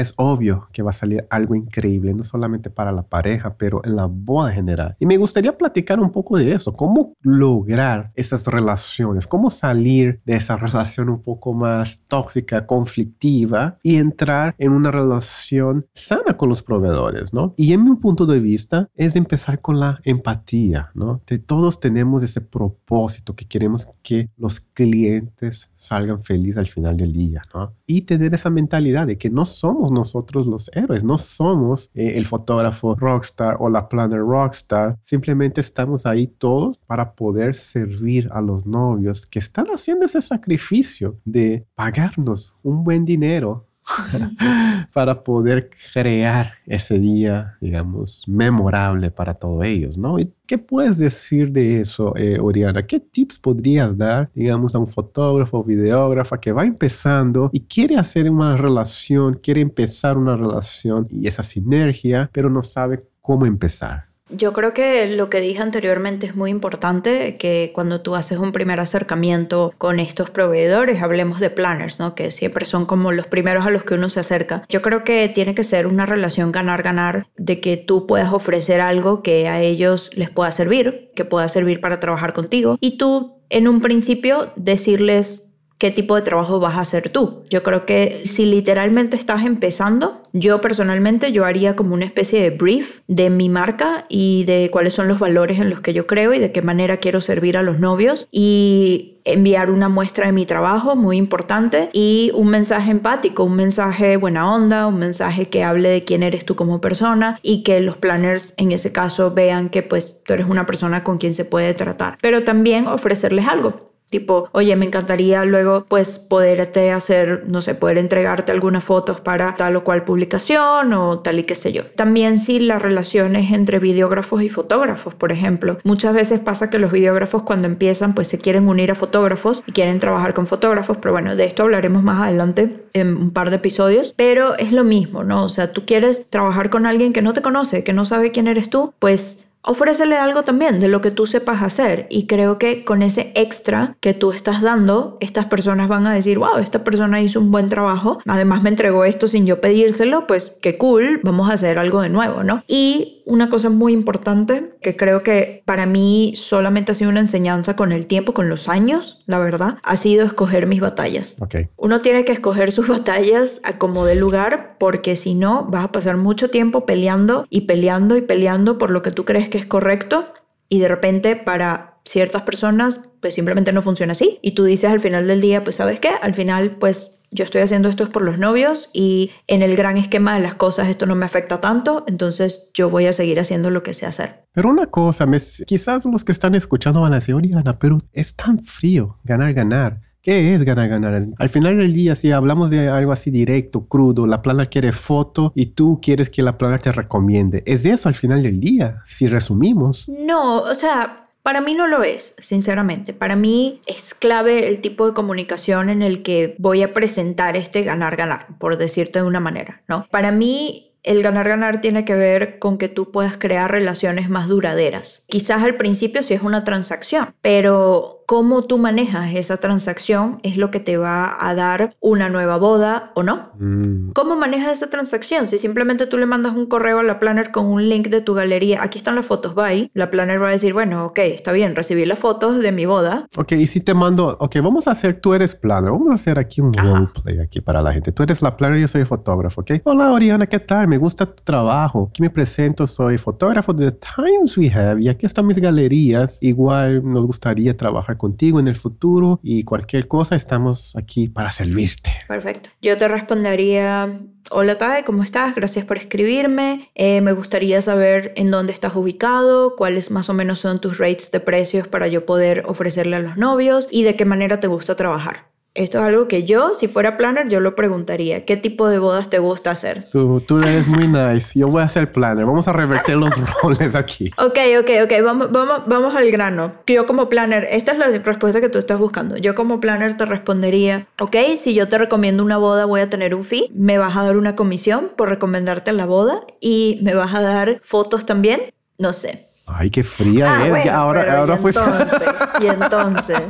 [SPEAKER 1] es obvio que va a salir algo increíble, no solamente para la pareja, pero en la boda general. Y me gustaría platicar un poco de eso, cómo lograr esas relaciones, cómo salir de esa relación un poco más tóxica, conflictiva y entrar en una relación sana con los proveedores, ¿no? Y en mi punto de vista es empezar con la empatía, ¿no? De todos tenemos ese propósito que queremos que los clientes salgan felices al final del día, ¿no? Y tener esa mentalidad de que no somos nosotros los héroes, no somos eh, el fotógrafo rockstar o la planner rockstar, simplemente estamos ahí todos para poder servir a los novios que están haciendo ese sacrificio de pagarnos un buen dinero para poder crear ese día, digamos, memorable para todos ellos, ¿no? ¿Y qué puedes decir de eso, eh, Oriana? ¿Qué tips podrías dar, digamos, a un fotógrafo o videógrafa que va empezando y quiere hacer una relación, quiere empezar una relación y esa sinergia, pero no sabe cómo empezar?
[SPEAKER 2] Yo creo que lo que dije anteriormente es muy importante, que cuando tú haces un primer acercamiento con estos proveedores, hablemos de planners, ¿no? Que siempre son como los primeros a los que uno se acerca. Yo creo que tiene que ser una relación ganar-ganar, de que tú puedas ofrecer algo que a ellos les pueda servir, que pueda servir para trabajar contigo, y tú en un principio decirles qué tipo de trabajo vas a hacer tú. Yo creo que si literalmente estás empezando, yo personalmente yo haría como una especie de brief de mi marca y de cuáles son los valores en los que yo creo y de qué manera quiero servir a los novios y enviar una muestra de mi trabajo muy importante y un mensaje empático, un mensaje buena onda, un mensaje que hable de quién eres tú como persona y que los planners en ese caso vean que pues tú eres una persona con quien se puede tratar, pero también ofrecerles algo Tipo, oye, me encantaría luego pues poderte hacer, no sé, poder entregarte algunas fotos para tal o cual publicación o tal y qué sé yo. También si las relaciones entre videógrafos y fotógrafos, por ejemplo. Muchas veces pasa que los videógrafos cuando empiezan pues se quieren unir a fotógrafos y quieren trabajar con fotógrafos, pero bueno, de esto hablaremos más adelante en un par de episodios, pero es lo mismo, ¿no? O sea, tú quieres trabajar con alguien que no te conoce, que no sabe quién eres tú, pues ofrécele algo también de lo que tú sepas hacer. Y creo que con ese extra que tú estás dando, estas personas van a decir, wow, esta persona hizo un buen trabajo, además me entregó esto sin yo pedírselo, pues qué cool, vamos a hacer algo de nuevo, ¿no? Y una cosa muy importante que creo que para mí solamente ha sido una enseñanza con el tiempo, con los años, la verdad, ha sido escoger mis batallas. Uno tiene que escoger sus batallas a como de lugar porque si no vas a pasar mucho tiempo peleando y peleando y peleando por lo que tú crees que es correcto y de repente para ciertas personas, pues simplemente no funciona así. Y tú dices al final del día, pues sabes qué, al final, pues yo estoy haciendo esto por los novios y en el gran esquema de las cosas esto no me afecta tanto, entonces yo voy a seguir haciendo lo que sé hacer.
[SPEAKER 1] Pero una cosa, quizás los que están escuchando van a decir, Oriana, pero es tan frío ganar, ganar. ¿Qué es ganar, ganar? Al final del día, si hablamos de algo así directo, crudo, la plana quiere foto y tú quieres que la plana te recomiende. ¿Es eso al final del día? Si resumimos.
[SPEAKER 2] No, o sea, para mí no lo es, sinceramente. Para mí es clave el tipo de comunicación en el que voy a presentar este ganar-ganar, por decirte de una manera, ¿no? Para mí el ganar-ganar tiene que ver con que tú puedas crear relaciones más duraderas. Quizás al principio sí es una transacción, pero cómo tú manejas esa transacción es lo que te va a dar una nueva boda o no. Mm. ¿Cómo manejas esa transacción? Si simplemente tú le mandas un correo a la planner con un link de tu galería, aquí están las fotos, bye, la planner va a decir, bueno, ok, está bien, recibí las fotos de mi boda.
[SPEAKER 1] Ok, y si te mando, ok, vamos a hacer, tú eres planner, vamos a hacer aquí un roleplay aquí para la gente. Tú eres la planner, yo soy el fotógrafo, ok. Hola Oriana, ¿qué tal? Me gusta tu trabajo. Aquí me presento, soy fotógrafo de The Times We Have y aquí están mis galerías. Igual nos gustaría trabajar contigo en el futuro y cualquier cosa estamos aquí para servirte.
[SPEAKER 2] Perfecto. Yo te respondería, hola Tae, ¿cómo estás? Gracias por escribirme. Eh, me gustaría saber en dónde estás ubicado, cuáles más o menos son tus rates de precios para yo poder ofrecerle a los novios y de qué manera te gusta trabajar. Esto es algo que yo, si fuera planner, yo lo preguntaría. ¿Qué tipo de bodas te gusta hacer?
[SPEAKER 1] Tú, tú eres muy nice. Yo voy a ser planner. Vamos a revertir los roles aquí.
[SPEAKER 2] Ok, ok, ok. Vamos, vamos, vamos al grano. Yo como planner, esta es la respuesta que tú estás buscando. Yo como planner te respondería, ok, si yo te recomiendo una boda voy a tener un fee. Me vas a dar una comisión por recomendarte la boda y me vas a dar fotos también. No sé.
[SPEAKER 1] Ay, qué fría
[SPEAKER 2] ah,
[SPEAKER 1] es. ahora, ahora
[SPEAKER 2] y entonces, y entonces.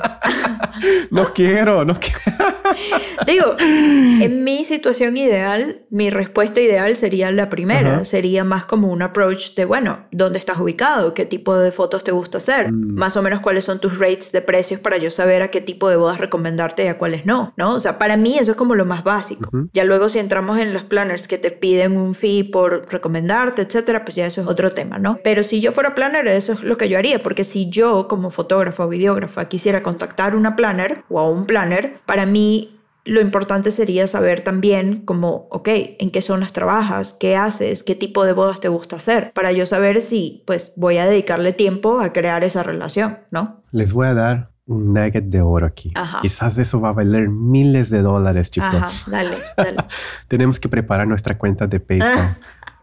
[SPEAKER 1] no quiero, no quiero.
[SPEAKER 2] Digo, en mi situación ideal, mi respuesta ideal sería la primera. Sería más como un approach de, bueno, ¿dónde estás ubicado? ¿Qué tipo de fotos te gusta hacer? Mm. Más o menos cuáles son tus rates de precios para yo saber a qué tipo de bodas recomendarte y a cuáles no, ¿no? O sea, para mí eso es como lo más básico. Ya luego si entramos en los planners que te piden un fee por recomendarte, etcétera, pues ya eso es otro tema, ¿no? Pero si yo fuera planner, eso es lo que yo haría, porque si yo como fotógrafo o videógrafa quisiera contactar una planner o a un planner, para mí lo importante sería saber también como, ok, en qué zonas trabajas, qué haces, qué tipo de bodas te gusta hacer, para yo saber si pues voy a dedicarle tiempo a crear esa relación, ¿no?
[SPEAKER 1] Les voy a dar un nugget de oro aquí. Quizás eso va a valer miles de dólares, chicos. Ajá,
[SPEAKER 2] dale, dale.
[SPEAKER 1] Tenemos que preparar nuestra cuenta de PayPal.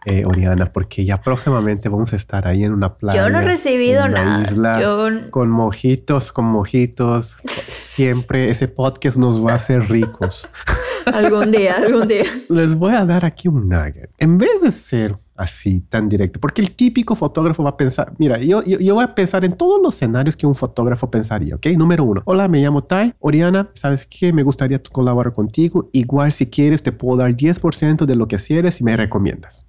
[SPEAKER 1] eh, Oriana, porque ya próximamente vamos a estar ahí en una playa.
[SPEAKER 2] Yo no he recibido nada.
[SPEAKER 1] Isla, Con mojitos, con mojitos. Siempre ese podcast nos va a hacer ricos.
[SPEAKER 2] algún día, algún día.
[SPEAKER 1] Les voy a dar aquí un nugget. En vez de ser así tan directo, porque el típico fotógrafo va a pensar, mira, yo, yo, yo, voy a pensar en todos los escenarios que un fotógrafo pensaría, ¿ok? Número uno, hola, me llamo Tai, Oriana, ¿sabes qué? Me gustaría colaborar contigo, igual si quieres te puedo dar 10% de lo que quieres y me recomiendas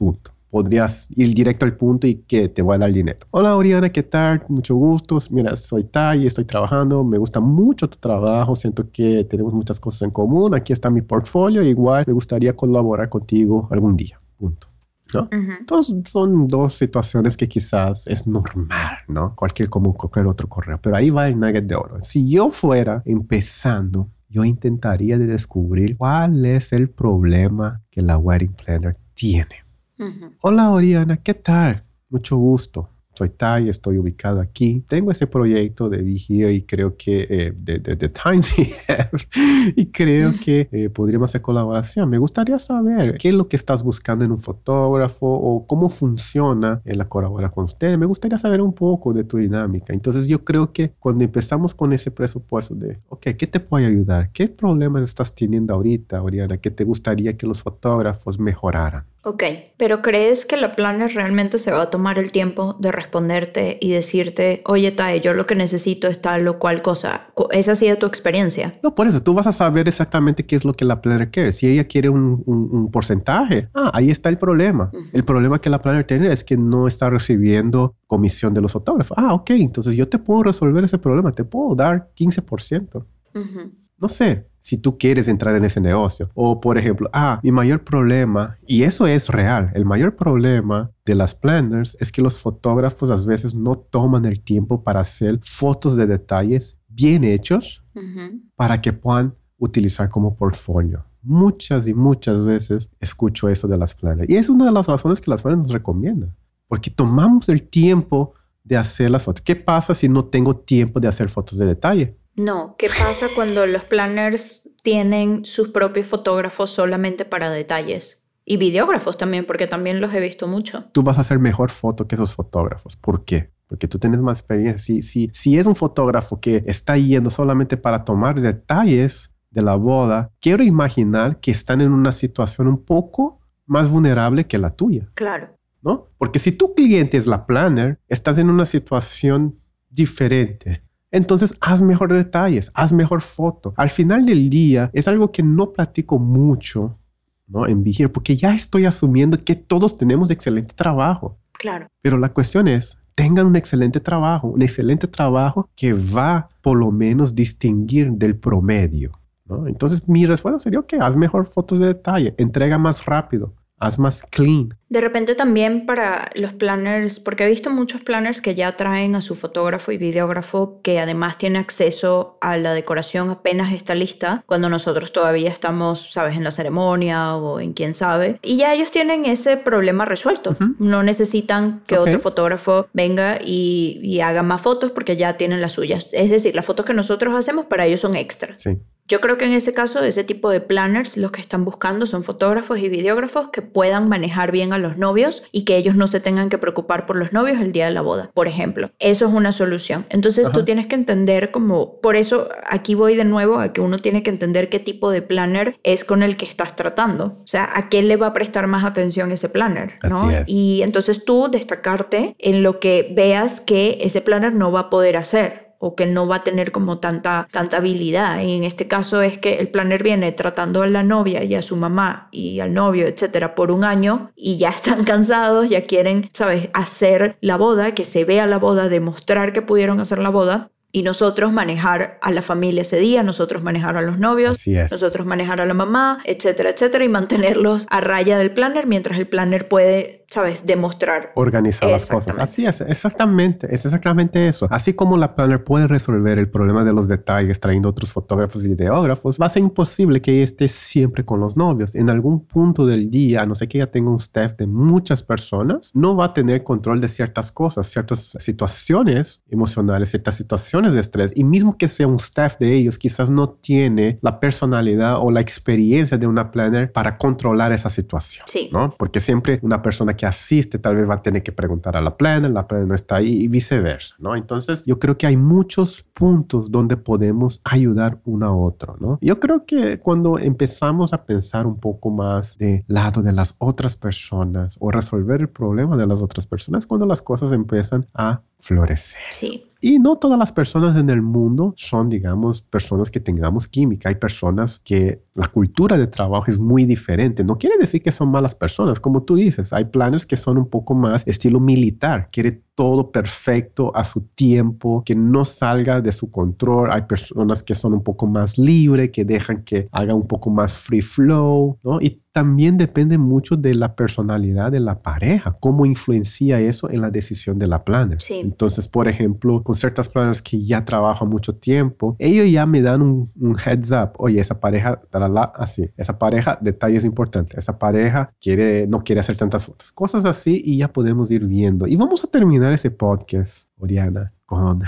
[SPEAKER 1] punto. Podrías ir directo al punto y que te voy a dar dinero. Hola Oriana, ¿qué tal? Mucho gusto. Mira, soy Tai, estoy trabajando. Me gusta mucho tu trabajo. Siento que tenemos muchas cosas en común. Aquí está mi portfolio. Igual me gustaría colaborar contigo algún día. Punto. ¿No? Entonces son dos situaciones que quizás es normal, ¿no? Cualquier como cualquier otro correo, pero ahí va el nugget de oro. Si yo fuera empezando, yo intentaría de descubrir cuál es el problema que la wedding planner tiene. Hola Oriana, ¿qué tal? Mucho gusto soy Tai, estoy ubicado aquí. Tengo ese proyecto de Be y creo que eh, de, de, Times y creo que eh, podríamos hacer colaboración. Me gustaría saber qué es lo que estás buscando en un fotógrafo o cómo funciona en la colaboración con usted. Me gustaría saber un poco de tu dinámica. Entonces yo creo que cuando empezamos con ese presupuesto de, ok, ¿qué te puede ayudar? ¿Qué problemas estás teniendo ahorita, Oriana, que te gustaría que los fotógrafos mejoraran?
[SPEAKER 2] Ok, pero ¿crees que la planner realmente se va a tomar el tiempo de responderte y decirte, oye, Tae, yo lo que necesito es tal o cual cosa? ¿Esa ha sido tu experiencia?
[SPEAKER 1] No, por eso tú vas a saber exactamente qué es lo que la planner quiere. Si ella quiere un, porcentaje, ah, ahí está el problema. El problema que la planner tiene es que no está recibiendo comisión de los fotógrafos. Ah, ok, entonces yo te puedo resolver ese problema, te puedo dar 15%. No sé, si tú quieres entrar en ese negocio. O por ejemplo, ah, mi mayor problema, y eso es real, el mayor problema de las planners es que los fotógrafos a veces no toman el tiempo para hacer fotos de detalles bien hechos para que puedan utilizar como portfolio. Muchas y muchas veces escucho eso de las planners. Y es una de las razones que las planners nos recomiendan. Porque tomamos el tiempo de hacer las fotos. ¿Qué pasa si no tengo tiempo de hacer fotos de detalle?
[SPEAKER 2] No, ¿qué pasa cuando los planners tienen sus propios fotógrafos solamente para detalles? Y videógrafos también, porque también los he visto mucho.
[SPEAKER 1] Tú vas a hacer mejor foto que esos fotógrafos. ¿Por qué? Porque tú tienes más experiencia. Si, si, si es un fotógrafo que está yendo solamente para tomar detalles de la boda, quiero imaginar que están en una situación un poco más vulnerable que la tuya.
[SPEAKER 2] Claro.
[SPEAKER 1] ¿No? Porque si tu cliente es la planner, estás en una situación diferente. Entonces, haz mejor detalles, haz mejor foto. Al final del día, es algo que no platico mucho ¿no? en Vigir, porque ya estoy asumiendo que todos tenemos excelente trabajo.
[SPEAKER 2] Claro.
[SPEAKER 1] Pero la cuestión es, tengan un excelente trabajo, un excelente trabajo que va por lo menos distinguir del promedio. ¿no? Entonces, mi respuesta sería que haz mejor fotos de detalle, entrega más rápido, haz más clean.
[SPEAKER 2] De repente también para los planners, porque he visto muchos planners que ya traen a su fotógrafo y videógrafo que además tiene acceso a la decoración apenas está lista, cuando nosotros todavía estamos, sabes, en la ceremonia o en quién sabe. Y ya ellos tienen ese problema resuelto. No necesitan que otro fotógrafo venga y, y haga más fotos porque ya tienen las suyas. Es decir, las fotos que nosotros hacemos para ellos son extra.
[SPEAKER 1] Sí.
[SPEAKER 2] Yo creo que en ese caso, ese tipo de planners, los que están buscando son fotógrafos y videógrafos que puedan manejar bien a los novios y que ellos no se tengan que preocupar por los novios el día de la boda, por ejemplo. Eso es una solución. Entonces tú tienes que entender como, por eso aquí voy de nuevo a que uno tiene que entender qué tipo de planner es con el que estás tratando. O sea, a qué le va a prestar más atención ese planner, ¿no? Y entonces tú destacarte en lo que veas que ese planner no va a poder hacer o que no va a tener como tanta, tanta habilidad. Y en este caso es que el planner viene tratando a la novia y a su mamá y al novio, etcétera, por un año y ya están cansados, ya quieren, ¿sabes?, hacer la boda, que se vea la boda, demostrar que pudieron hacer la boda y nosotros manejar a la familia ese día, nosotros manejar a los novios, nosotros manejar a la mamá, etcétera, etcétera, y mantenerlos a raya del planner mientras el planner puede, sabes, demostrar.
[SPEAKER 1] Organizar las cosas. Así es, exactamente, es exactamente eso. Así como la planner puede resolver el problema de los detalles trayendo otros fotógrafos y videógrafos, va a ser imposible que ella esté siempre con los novios. En algún punto del día, a no sé que ella tenga un staff de muchas personas, no va a tener control de ciertas cosas, ciertas situaciones emocionales, ciertas situaciones de estrés y mismo que sea un staff de ellos, quizás no tiene la personalidad o la experiencia de una planner para controlar esa situación,
[SPEAKER 2] sí.
[SPEAKER 1] ¿no? Porque siempre una persona que asiste tal vez va a tener que preguntar a la planner, la planner no está ahí y viceversa, ¿no? Entonces yo creo que hay muchos puntos donde podemos ayudar uno a otro, ¿no? Yo creo que cuando empezamos a pensar un poco más de lado de las otras personas o resolver el problema de las otras personas, cuando las cosas empiezan a florecer.
[SPEAKER 2] Sí.
[SPEAKER 1] Y no todas las personas en el mundo son, digamos, personas que tengamos química. Hay personas que la cultura de trabajo es muy diferente. No quiere decir que son malas personas, como tú dices. Hay planes que son un poco más estilo militar. Quiere todo perfecto a su tiempo, que no salga de su control. Hay personas que son un poco más libres, que dejan que haga un poco más free flow, ¿no? Y también depende mucho de la personalidad de la pareja, cómo influencia eso en la decisión de la planner.
[SPEAKER 2] Sí.
[SPEAKER 1] Entonces, por ejemplo, con ciertas planners que ya trabajan mucho tiempo, ellos ya me dan un, heads up, oye, esa pareja, así, esa pareja, detalles importantes, esa pareja quiere, no quiere hacer tantas fotos, cosas así y ya podemos ir viendo. Y vamos a terminar ese podcast, Oriana, con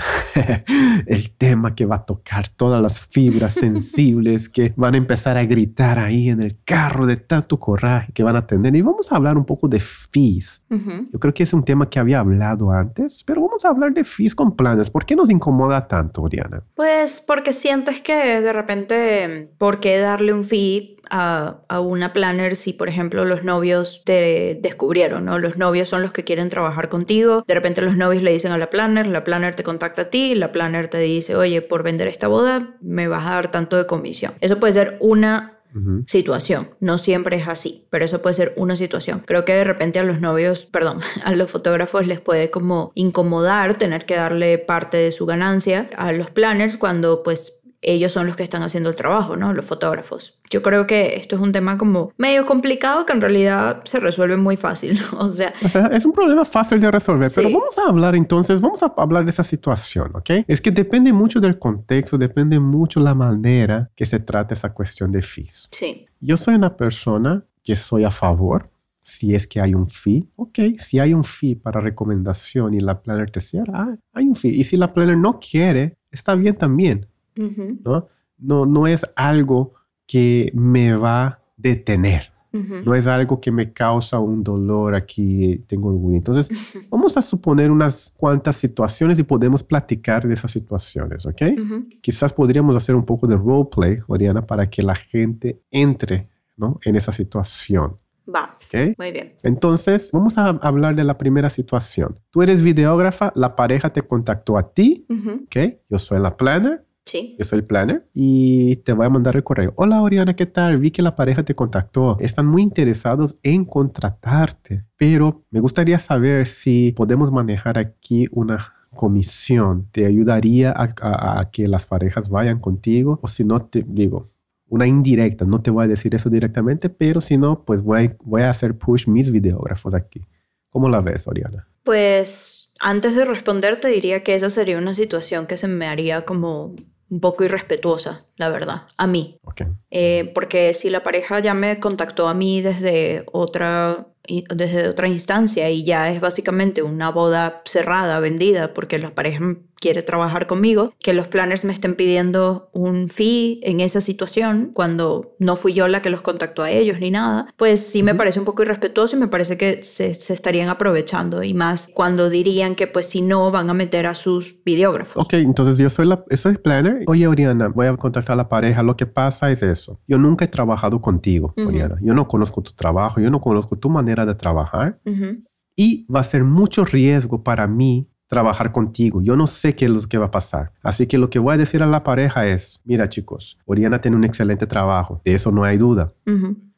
[SPEAKER 1] el tema que va a tocar todas las fibras sensibles que van a empezar a gritar ahí en el carro de tanto coraje que van a tener. Y vamos a hablar un poco de fees. Yo creo que es un tema que había hablado antes, pero vamos a hablar de fees con planes. ¿Por qué nos incomoda tanto, Oriana?
[SPEAKER 2] Pues porque sientes que de repente, ¿por qué darle un fee a, a, una planner si, por ejemplo, los novios te descubrieron, ¿no? Los novios son los que quieren trabajar contigo. De repente los novios le dicen a la planner, la planner te contacta a ti, la planner te dice, oye, por vender esta boda me vas a dar tanto de comisión. Eso puede ser una situación. No siempre es así, pero eso puede ser una situación. Creo que de repente a los novios, perdón, a los fotógrafos les puede como incomodar tener que darle parte de su ganancia a los planners cuando pues ellos son los que están haciendo el trabajo, ¿no? Los fotógrafos. Yo creo que esto es un tema como medio complicado que en realidad se resuelve muy fácil. o, sea,
[SPEAKER 1] es un problema fácil de resolver, pero vamos a hablar entonces, vamos a hablar de esa situación, ¿ok? Es que depende mucho del contexto, depende mucho la manera que se trata esa cuestión de fees.
[SPEAKER 2] Sí.
[SPEAKER 1] Yo soy una persona que soy a favor si es que hay un fee, ok, si hay un fee para recomendación y la planner te cierra, ah, hay un fee. Y si la planner no quiere, está bien también, ¿no? ¿no? No es algo que me va a detener. No es algo que me causa un dolor aquí, tengo orgullo. Entonces, vamos a suponer unas cuantas situaciones y podemos platicar de esas situaciones, ¿ok? Quizás podríamos hacer un poco de roleplay, Oriana, para que la gente entre ¿no? en esa situación.
[SPEAKER 2] Va. Muy bien.
[SPEAKER 1] Entonces, vamos a hablar de la primera situación. Tú eres videógrafa, la pareja te contactó a ti, ¿ok? Yo soy la planner.
[SPEAKER 2] Sí.
[SPEAKER 1] Yo soy el planner y te voy a mandar el correo. Hola Oriana, ¿qué tal? Vi que la pareja te contactó. Están muy interesados en contratarte, pero me gustaría saber si podemos manejar aquí una comisión. ¿Te ayudaría a, a que las parejas vayan contigo? O si no, te digo, una indirecta, no te voy a decir eso directamente, pero si no, pues voy, voy a hacer push mis videógrafos aquí. ¿Cómo la ves, Oriana?
[SPEAKER 2] Pues antes de responder te diría que esa sería una situación que se me haría como un poco irrespetuosa, la verdad, a mí.
[SPEAKER 1] Okay.
[SPEAKER 2] Eh, porque si la pareja ya me contactó a mí desde otra desde otra instancia y ya es básicamente una boda cerrada, vendida, porque la pareja quiere trabajar conmigo, que los planners me estén pidiendo un fee en esa situación cuando no fui yo la que los contactó a ellos ni nada, pues sí me parece un poco irrespetuoso y me parece que se, estarían aprovechando y más cuando dirían que pues si no van a meter a sus videógrafos.
[SPEAKER 1] Ok, entonces yo soy, la, soy planner. Oye, Oriana, voy a contactar a la pareja. Lo que pasa es eso. Yo nunca he trabajado contigo, Oriana. Yo no conozco tu trabajo, yo no conozco tu manera de trabajar y va a ser mucho riesgo para mí trabajar contigo. Yo no sé qué es lo que va a pasar. Así que lo que voy a decir a la pareja es, mira chicos, Oriana tiene un excelente trabajo, de eso no hay duda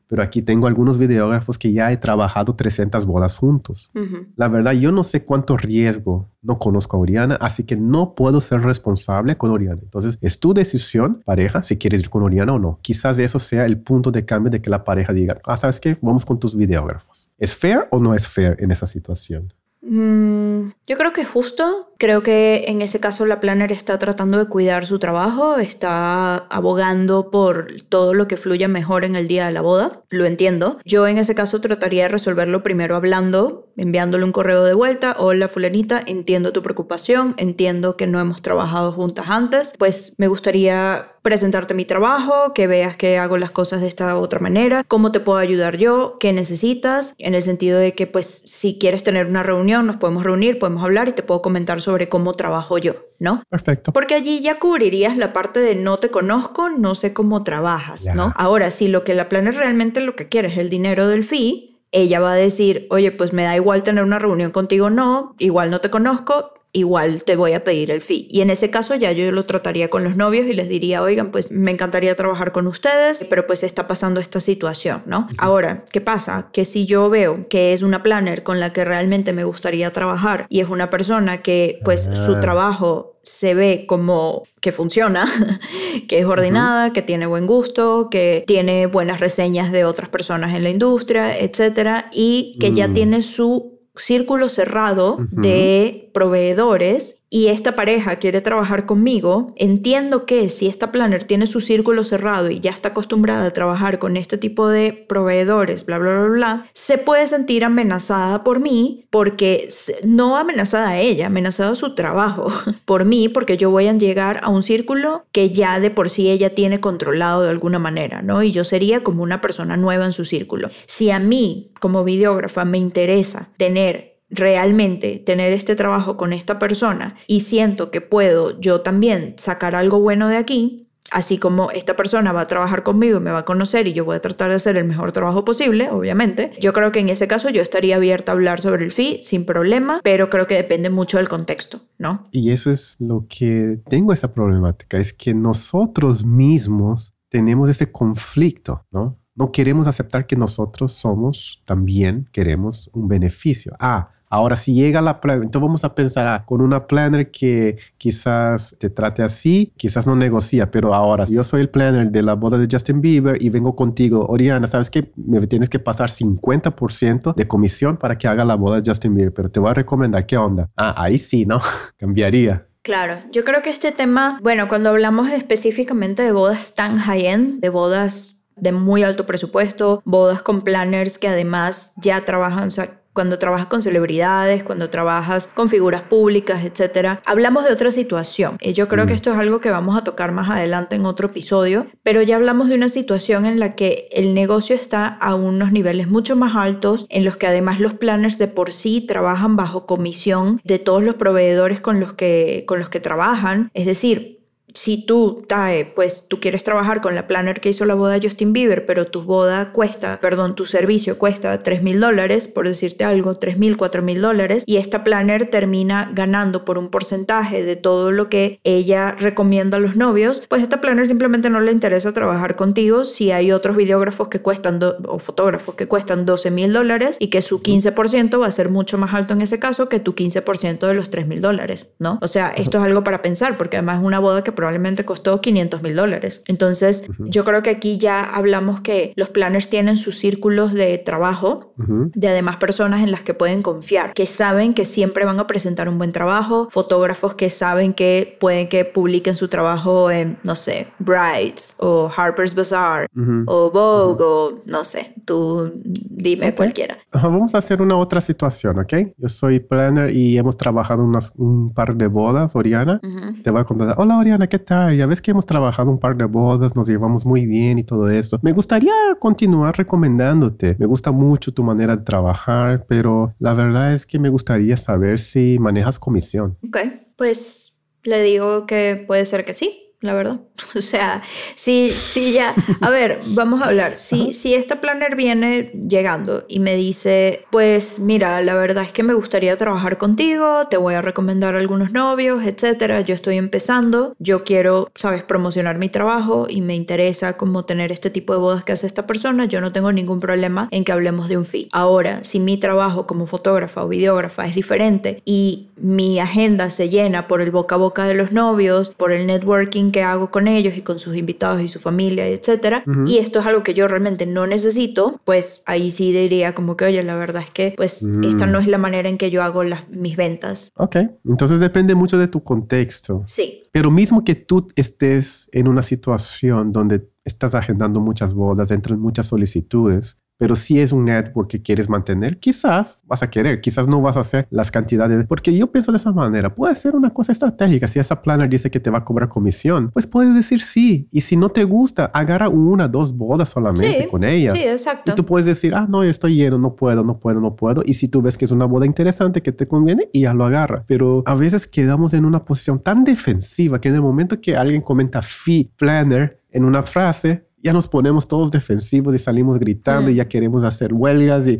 [SPEAKER 1] pero aquí tengo algunos videógrafos que ya he trabajado 300 bodas juntos. La verdad, yo no sé cuánto riesgo no conozco a Oriana, así que no puedo ser responsable con Oriana. Entonces, es tu decisión, pareja, si quieres ir con Oriana o no. Quizás eso sea el punto de cambio de que la pareja diga, ah, ¿sabes qué? Vamos con tus videógrafos. ¿Es fair o no es fair en esa situación?
[SPEAKER 2] Mm, yo creo que justo. Creo que en ese caso la planner está tratando de cuidar su trabajo, está abogando por todo lo que fluya mejor en el día de la boda. Lo entiendo. Yo en ese caso trataría de resolverlo primero hablando, enviándole un correo de vuelta. Hola fulanita, entiendo tu preocupación, entiendo que no hemos trabajado juntas antes. Pues me gustaría presentarte mi trabajo, que veas que hago las cosas de esta otra manera, cómo te puedo ayudar yo, qué necesitas, en el sentido de que pues si quieres tener una reunión, nos podemos reunir, podemos hablar y te puedo comentar sobre cómo trabajo yo, ¿no?
[SPEAKER 1] Perfecto.
[SPEAKER 2] Porque allí ya cubrirías la parte de no te conozco, no sé cómo trabajas, ¿no? Ahora, si lo que la planner realmente lo que quiere es el dinero del fee, ella va a decir, oye, pues me da igual tener una reunión contigo, no, igual no te conozco, igual te voy a pedir el fee. Y en ese caso ya yo lo trataría con los novios y les diría, oigan, pues me encantaría trabajar con ustedes, pero pues está pasando esta situación, ¿no? Ahora, ¿qué pasa? Que si yo veo que es una planner con la que realmente me gustaría trabajar y es una persona que pues su ah. trabajo se ve como que funciona, que es ordenada, que tiene buen gusto, que tiene buenas reseñas de otras personas en la industria, etcétera, y que ya mm. tiene su círculo cerrado de proveedores y esta pareja quiere trabajar conmigo, entiendo que si esta planner tiene su círculo cerrado y ya está acostumbrada a trabajar con este tipo de proveedores, bla, bla, bla, bla, se puede sentir amenazada por mí porque no amenazada a ella, amenazada a su trabajo por mí porque yo voy a llegar a un círculo que ya de por sí ella tiene controlado de alguna manera, ¿no? Y yo sería como una persona nueva en su círculo. Si a mí como videógrafa me interesa tener realmente tener este trabajo con esta persona y siento que puedo yo también sacar algo bueno de aquí, así como esta persona va a trabajar conmigo me va a conocer y yo voy a tratar de hacer el mejor trabajo posible, obviamente, yo creo que en ese caso yo estaría abierta a hablar sobre el fee sin problema, pero creo que depende mucho del contexto, ¿no?
[SPEAKER 1] Y eso es lo que tengo esa problemática, es que nosotros mismos tenemos ese conflicto, ¿no? No queremos aceptar que nosotros somos, también queremos un beneficio. Ah, Ahora, si llega la planner, entonces vamos a pensar ah, con una planner que quizás te trate así, quizás no negocia, pero ahora, si yo soy el planner de la boda de Justin Bieber y vengo contigo, Oriana, ¿sabes qué? Me tienes que pasar 50% de comisión para que haga la boda de Justin Bieber, pero te voy a recomendar, ¿qué onda? Ah, ahí sí, ¿no? Cambiaría.
[SPEAKER 2] Claro, yo creo que este tema, bueno, cuando hablamos específicamente de bodas tan high-end, de bodas de muy alto presupuesto, bodas con planners que además ya trabajan, o sea, cuando trabajas con celebridades, cuando trabajas con figuras públicas, etcétera, hablamos de otra situación. Y yo creo que mm. esto es algo que vamos a tocar más adelante en otro episodio, pero ya hablamos de una situación en la que el negocio está a unos niveles mucho más altos, en los que además los planners de por sí trabajan bajo comisión de todos los proveedores con los que, con los que trabajan. Es decir, si tú, Tae, pues tú quieres trabajar con la planner que hizo la boda de Justin Bieber, pero tu boda cuesta, perdón, tu servicio cuesta 3 mil dólares, por decirte algo, 3 mil, 4 mil dólares, y esta planner termina ganando por un porcentaje de todo lo que ella recomienda a los novios, pues esta planner simplemente no le interesa trabajar contigo si hay otros videógrafos que cuestan, o fotógrafos que cuestan 12 mil dólares y que su 15% va a ser mucho más alto en ese caso que tu 15% de los 3 mil dólares, ¿no? O sea, esto es algo para pensar, porque además es una boda que probablemente costó 500 mil dólares. Entonces, yo creo que aquí ya hablamos que los planners tienen sus círculos de trabajo, de además personas en las que pueden confiar, que saben que siempre van a presentar un buen trabajo, fotógrafos que saben que pueden que publiquen su trabajo en, no sé, Brights o Harper's Bazaar o Vogue o no sé, tú dime cualquiera.
[SPEAKER 1] Vamos a hacer una otra situación, ¿ok? Yo soy planner y hemos trabajado unas, un par de bodas, Oriana. Te voy a contar, hola Oriana, ¿qué ¿qué tal? Ya ves que hemos trabajado un par de bodas, nos llevamos muy bien y todo esto. Me gustaría continuar recomendándote. Me gusta mucho tu manera de trabajar, pero la verdad es que me gustaría saber si manejas comisión.
[SPEAKER 2] Ok, pues le digo que puede ser que sí la verdad. O sea, sí, sí, ya. A ver, vamos a hablar. Si, si esta planner viene llegando y me dice, pues mira, la verdad es que me gustaría trabajar contigo, te voy a recomendar algunos novios, etcétera. Yo estoy empezando, yo quiero, sabes, promocionar mi trabajo y me interesa como tener este tipo de bodas que hace esta persona. Yo no tengo ningún problema en que hablemos de un fee. Ahora, si mi trabajo como fotógrafa o videógrafa es diferente y mi agenda se llena por el boca a boca de los novios, por el networking que hago con ellos y con sus invitados y su familia, etcétera, y esto es algo que yo realmente no necesito, pues ahí sí diría como que, oye, la verdad es que pues esta no es la manera en que yo hago las, mis ventas.
[SPEAKER 1] Ok, entonces depende mucho de tu contexto.
[SPEAKER 2] Sí.
[SPEAKER 1] Pero mismo que tú estés en una situación donde estás agendando muchas bodas, entran muchas solicitudes, pero si es un network que quieres mantener, quizás vas a querer, quizás no vas a hacer las cantidades, porque yo pienso de esa manera, puede ser una cosa estratégica, si esa planner dice que te va a cobrar comisión, pues puedes decir sí, y si no te gusta, agarra una, dos bodas solamente con ella.
[SPEAKER 2] Sí, exacto.
[SPEAKER 1] Y tú puedes decir, ah, no, estoy lleno, no puedo, no puedo, no puedo, y si tú ves que es una boda interesante que te conviene, y ya lo agarra, pero a veces quedamos en una posición tan defensiva que en el momento que alguien comenta fee planner en una frase, ya nos ponemos todos defensivos y salimos gritando y ya queremos hacer huelgas y...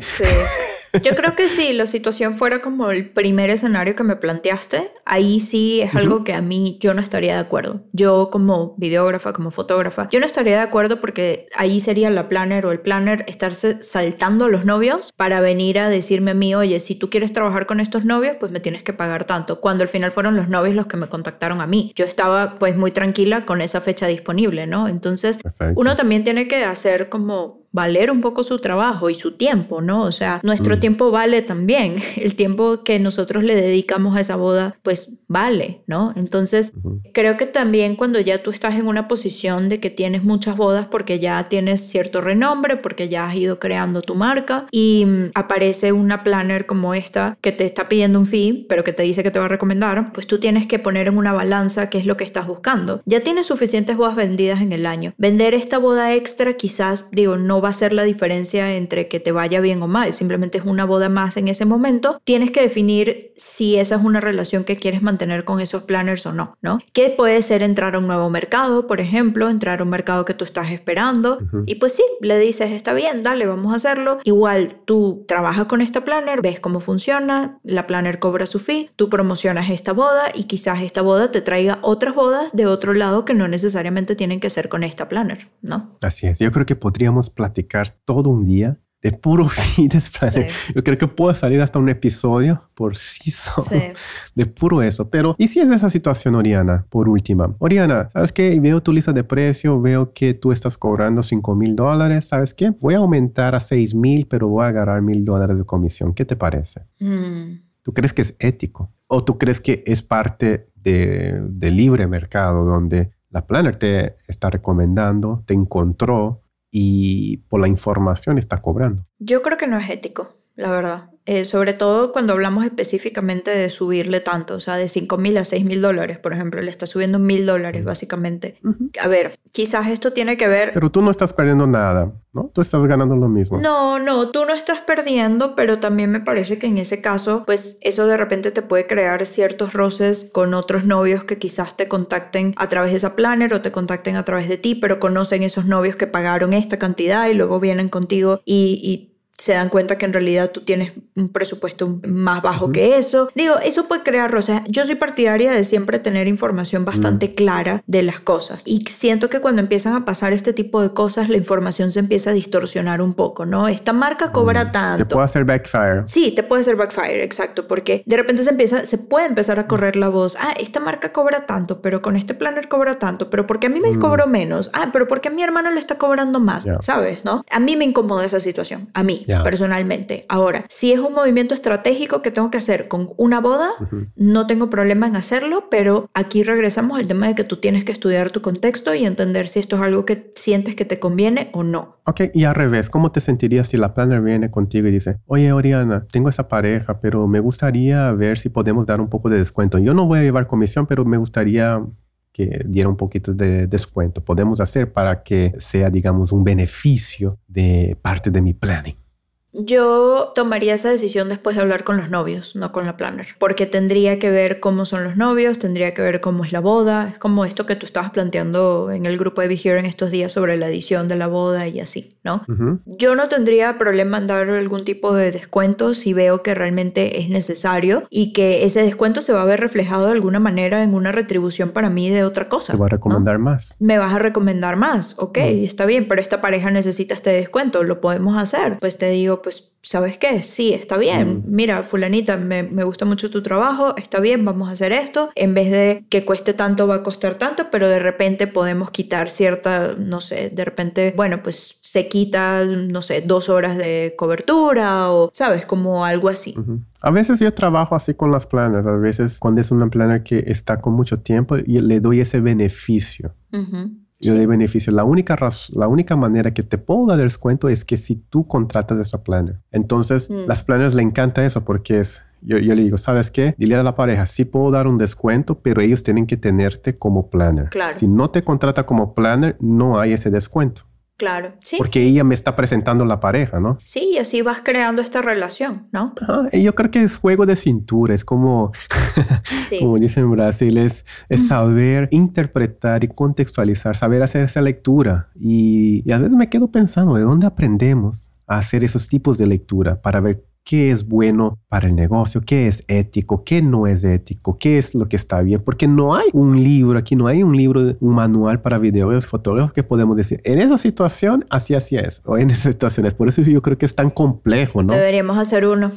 [SPEAKER 2] Yo creo que si la situación fuera como el primer escenario que me planteaste, ahí sí es algo que a mí yo no estaría de acuerdo. Yo como videógrafa, como fotógrafa, yo no estaría de acuerdo porque ahí sería la planner o el planner estarse saltando a los novios para venir a decirme a mí, oye, si tú quieres trabajar con estos novios, pues me tienes que pagar tanto. Cuando al final fueron los novios los que me contactaron a mí. Yo estaba pues muy tranquila con esa fecha disponible, ¿no? Entonces, uno también tiene que hacer como valer un poco su trabajo y su tiempo, ¿no? O sea, nuestro mm. tiempo vale también. El tiempo que nosotros le dedicamos a esa boda, pues vale, ¿no? Entonces, creo que también cuando ya tú estás en una posición de que tienes muchas bodas porque ya tienes cierto renombre, porque ya has ido creando tu marca y mm, aparece una planner como esta que te está pidiendo un fee, pero que te dice que te va a recomendar, pues tú tienes que poner en una balanza qué es lo que estás buscando. Ya tienes suficientes bodas vendidas en el año. Vender esta boda extra quizás, digo, no va a ser la diferencia entre que te vaya bien o mal, simplemente es una boda más en ese momento, tienes que definir si esa es una relación que quieres mantener con esos planners o no, ¿no? Que puede ser entrar a un nuevo mercado, por ejemplo, entrar a un mercado que tú estás esperando y pues sí, le dices, está bien, dale, vamos a hacerlo. Igual tú trabajas con esta planner, ves cómo funciona, la planner cobra su fee, tú promocionas esta boda y quizás esta boda te traiga otras bodas de otro lado que no necesariamente tienen que ser con esta planner, ¿no?
[SPEAKER 1] Así es, yo creo que podríamos platicar todo un día de puro fitness planner. Yo creo que puede salir hasta un episodio por sí solo de puro eso. Pero, ¿y si es esa situación, Oriana? Por última. Oriana, ¿sabes qué? Veo tu lista de precio, veo que tú estás cobrando 5 mil dólares. ¿Sabes qué? Voy a aumentar a 6 mil, pero voy a agarrar mil dólares de comisión. ¿Qué te parece? Mm. ¿Tú crees que es ético? ¿O tú crees que es parte de, de libre mercado donde la planner te está recomendando, te encontró y por la información está cobrando.
[SPEAKER 2] Yo creo que no es ético, la verdad. Eh, sobre todo cuando hablamos específicamente de subirle tanto, o sea, de 5 mil a 6 mil dólares, por ejemplo, le está subiendo mil dólares básicamente. A ver, quizás esto tiene que ver...
[SPEAKER 1] Pero tú no estás perdiendo nada, ¿no? Tú estás ganando lo mismo.
[SPEAKER 2] No, no, tú no estás perdiendo, pero también me parece que en ese caso, pues eso de repente te puede crear ciertos roces con otros novios que quizás te contacten a través de esa planner o te contacten a través de ti, pero conocen esos novios que pagaron esta cantidad y luego vienen contigo y, y se dan cuenta que en realidad tú tienes un presupuesto más bajo que eso. Digo, eso puede crear roces. Yo soy partidaria de siempre tener información bastante clara de las cosas. Y siento que cuando empiezan a pasar este tipo de cosas, la información se empieza a distorsionar un poco, ¿no? Esta marca cobra tanto.
[SPEAKER 1] Te puede hacer backfire.
[SPEAKER 2] Sí, te puede hacer backfire, exacto. Porque de repente se empieza, se puede empezar a correr la voz. Ah, esta marca cobra tanto, pero con este planner cobra tanto, pero porque a mí me cobro menos. Ah, pero porque a mi hermano le está cobrando más, ¿sabes? ¿No? A mí me incomoda esa situación. A mí personalmente. Ahora, si es un movimiento estratégico que tengo que hacer con una boda, no tengo problema en hacerlo, pero aquí regresamos al tema de que tú tienes que estudiar tu contexto y entender si esto es algo que sientes que te conviene o no.
[SPEAKER 1] Ok, y al revés, ¿cómo te sentirías si la planner viene contigo y dice, oye Oriana, tengo esa pareja, pero me gustaría ver si podemos dar un poco de descuento? Yo no voy a llevar comisión, pero me gustaría que diera un poquito de descuento. Podemos hacer para que sea, digamos, un beneficio de parte de mi planning.
[SPEAKER 2] Yo tomaría esa decisión después de hablar con los novios, no con la planner, porque tendría que ver cómo son los novios, tendría que ver cómo es la boda, es como esto que tú estabas planteando en el grupo de Be Here en estos días sobre la edición de la boda y así, ¿no? Yo no tendría problema en dar algún tipo de descuento si veo que realmente es necesario y que ese descuento se va a ver reflejado de alguna manera en una retribución para mí de otra cosa.
[SPEAKER 1] Te va a recomendar más.
[SPEAKER 2] Me vas a recomendar más, ok, está bien, pero esta pareja necesita este descuento, lo podemos hacer. Pues te digo, pues, ¿sabes qué? Sí, está bien. Mm. Mira, fulanita, me, me, gusta mucho tu trabajo, está bien, vamos a hacer esto. En vez de que cueste tanto, va a costar tanto, pero de repente podemos quitar cierta, no sé, de repente, bueno, pues se quita, no sé, dos horas de cobertura o, ¿sabes? Como algo así.
[SPEAKER 1] A veces yo trabajo así con las planas, a veces cuando es una plana que está con mucho tiempo, y le doy ese beneficio. Yo de beneficio. La única, la única manera que te puedo dar descuento es que si tú contratas esa planner. Entonces, mm. las planners le encanta eso porque es, yo, yo, le digo, ¿sabes qué? Dile a la pareja, sí puedo dar un descuento, pero ellos tienen que tenerte como planner.
[SPEAKER 2] Claro.
[SPEAKER 1] Si no te contrata como planner, no hay ese descuento.
[SPEAKER 2] Claro, sí.
[SPEAKER 1] Porque ella me está presentando la pareja, ¿no?
[SPEAKER 2] Sí, y así vas creando esta relación, ¿no?
[SPEAKER 1] y yo creo que es juego de cintura, es como, como dicen en Brasil, es, es, saber interpretar y contextualizar, saber hacer esa lectura. Y, y a veces me quedo pensando, ¿de dónde aprendemos a hacer esos tipos de lectura para ver qué es bueno para el negocio, qué es ético, qué no es ético, qué es lo que está bien, porque no hay un libro, aquí no hay un libro, un manual para videógrafos, fotógrafos que podemos decir, en esa situación así así es, o en esas situaciones, por eso yo creo que es tan complejo, ¿no?
[SPEAKER 2] Deberíamos hacer uno.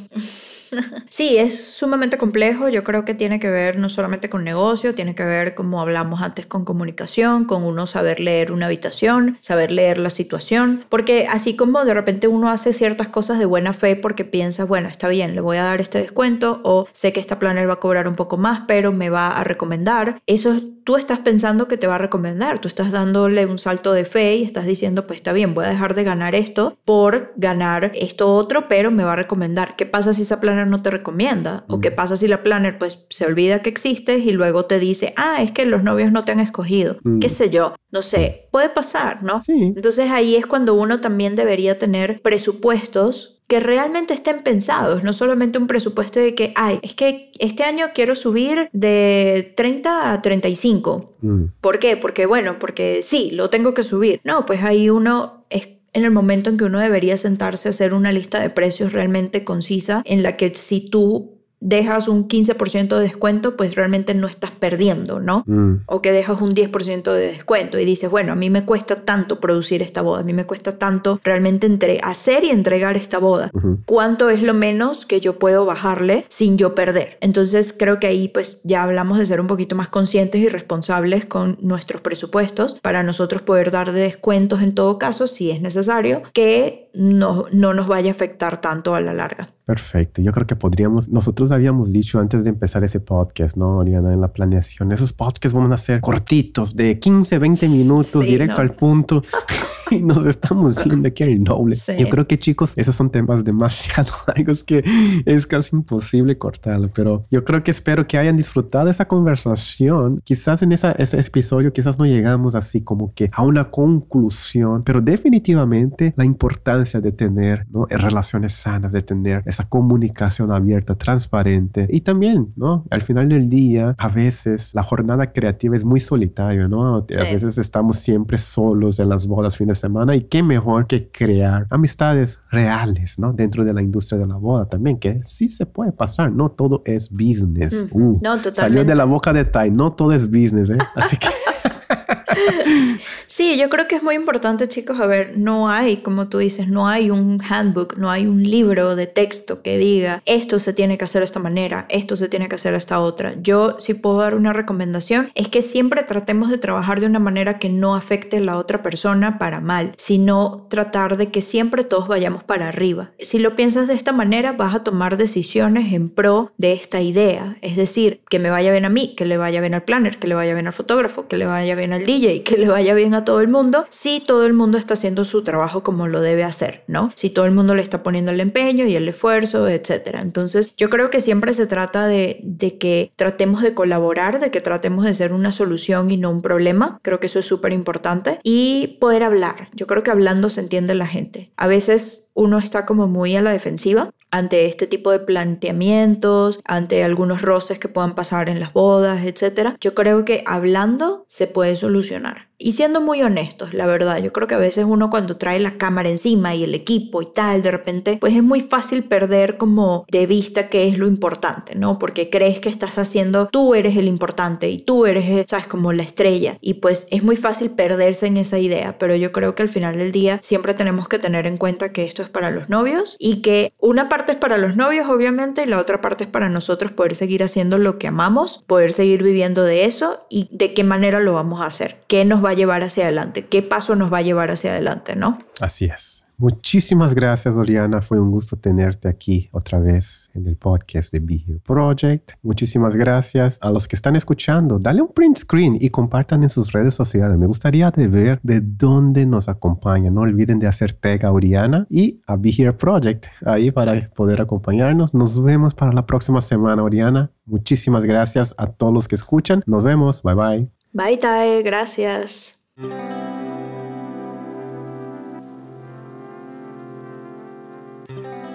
[SPEAKER 2] Sí, es sumamente complejo. Yo creo que tiene que ver no solamente con negocio, tiene que ver, como hablamos antes, con comunicación, con uno saber leer una habitación, saber leer la situación. Porque así como de repente uno hace ciertas cosas de buena fe porque piensa, bueno, está bien, le voy a dar este descuento o sé que esta planner va a cobrar un poco más, pero me va a recomendar. Eso tú estás pensando que te va a recomendar. Tú estás dándole un salto de fe y estás diciendo, pues está bien, voy a dejar de ganar esto por ganar esto otro, pero me va a recomendar. ¿Qué pasa si esa planner no te recomienda? ¿O qué pasa si la planner pues se olvida que existes y luego te dice, ah, es que los novios no te han escogido? ¿Qué mm. sé yo? No sé, puede pasar, ¿no?
[SPEAKER 1] Sí.
[SPEAKER 2] Entonces ahí es cuando uno también debería tener presupuestos que realmente estén pensados, no solamente un presupuesto de que, ay, es que este año quiero subir de 30 a 35. Mm. ¿Por qué? Porque, bueno, porque sí, lo tengo que subir. No, pues ahí uno en el momento en que uno debería sentarse a hacer una lista de precios realmente concisa en la que si tú dejas un 15% de descuento, pues realmente no estás perdiendo, ¿no? Mm. O que dejas un 10% de descuento y dices, bueno, a mí me cuesta tanto producir esta boda, a mí me cuesta tanto realmente entre hacer y entregar esta boda. ¿Cuánto es lo menos que yo puedo bajarle sin yo perder? Entonces creo que ahí pues ya hablamos de ser un poquito más conscientes y responsables con nuestros presupuestos para nosotros poder dar de descuentos en todo caso si es necesario que no, no nos vaya a afectar tanto a la larga.
[SPEAKER 1] Perfecto. Yo creo que podríamos, nosotros habíamos dicho antes de empezar ese podcast, ¿no, Oriana? En la planeación, esos podcasts van a ser cortitos, de 15, 20 minutos, directo al punto. y nos estamos yendo aquí al noble. Yo creo que, chicos, esos son temas demasiado largos que es casi imposible cortarlo, pero yo creo que espero que hayan disfrutado esa conversación. Quizás en esa, ese episodio, quizás no llegamos así como que a una conclusión, pero definitivamente la importancia de tener ¿no? relaciones sanas, de tener esa comunicación abierta, transparente. Y también, ¿no? Al final del día, a veces la jornada creativa es muy solitaria, ¿no? A veces estamos siempre solos en las bodas fin de semana y qué mejor que crear amistades reales, ¿no? Dentro de la industria de la boda también, que sí se puede pasar, no todo es business. Uh, no, totalmente. Salió de la boca de Tai, no todo es business, ¿eh? Así que...
[SPEAKER 2] Sí, yo creo que es muy importante, chicos. A ver, no hay, como tú dices, no hay un handbook, no hay un libro de texto que diga esto se tiene que hacer de esta manera, esto se tiene que hacer de esta otra. Yo, si puedo dar una recomendación, es que siempre tratemos de trabajar de una manera que no afecte a la otra persona para mal, sino tratar de que siempre todos vayamos para arriba. Si lo piensas de esta manera, vas a tomar decisiones en pro de esta idea. Es decir, que me vaya bien a mí, que le vaya bien al planner, que le vaya bien al fotógrafo, que le vaya bien al DJ, que le vaya bien a todo el mundo si todo el mundo está haciendo su trabajo como lo debe hacer, ¿no? Si todo el mundo le está poniendo el empeño y el esfuerzo, etcétera. Entonces, yo creo que siempre se trata de, de que tratemos de colaborar, de que tratemos de ser una solución y no un problema. Creo que eso es súper importante. Y poder hablar. Yo creo que hablando se entiende la gente. A veces uno está como muy a la defensiva ante este tipo de planteamientos, ante algunos roces que puedan pasar en las bodas, etc. Yo creo que hablando se puede solucionar. Y siendo muy honestos, la verdad, yo creo que a veces uno cuando trae la cámara encima y el equipo y tal, de repente, pues es muy fácil perder como de vista qué es lo importante, ¿no? Porque crees que estás haciendo, tú eres el importante y tú eres, sabes, como la estrella. Y pues es muy fácil perderse en esa idea, pero yo creo que al final del día siempre tenemos que tener en cuenta que esto es para los novios y que una parte es para los novios, obviamente, y la otra parte es para nosotros poder seguir haciendo lo que amamos, poder seguir viviendo de eso y de qué manera lo vamos a hacer, qué nos va a llevar hacia adelante, qué paso nos va a llevar hacia adelante, ¿no?
[SPEAKER 1] Así es. Muchísimas gracias, Oriana. Fue un gusto tenerte aquí otra vez en el podcast de Be Here Project. Muchísimas gracias a los que están escuchando. Dale un print screen y compartan en sus redes sociales. Me gustaría de ver de dónde nos acompañan. No olviden de hacer tag a Oriana y a Be Here Project ahí para poder acompañarnos. Nos vemos para la próxima semana, Oriana. Muchísimas gracias a todos los que escuchan. Nos vemos. Bye bye.
[SPEAKER 2] Bye, Tae. Gracias.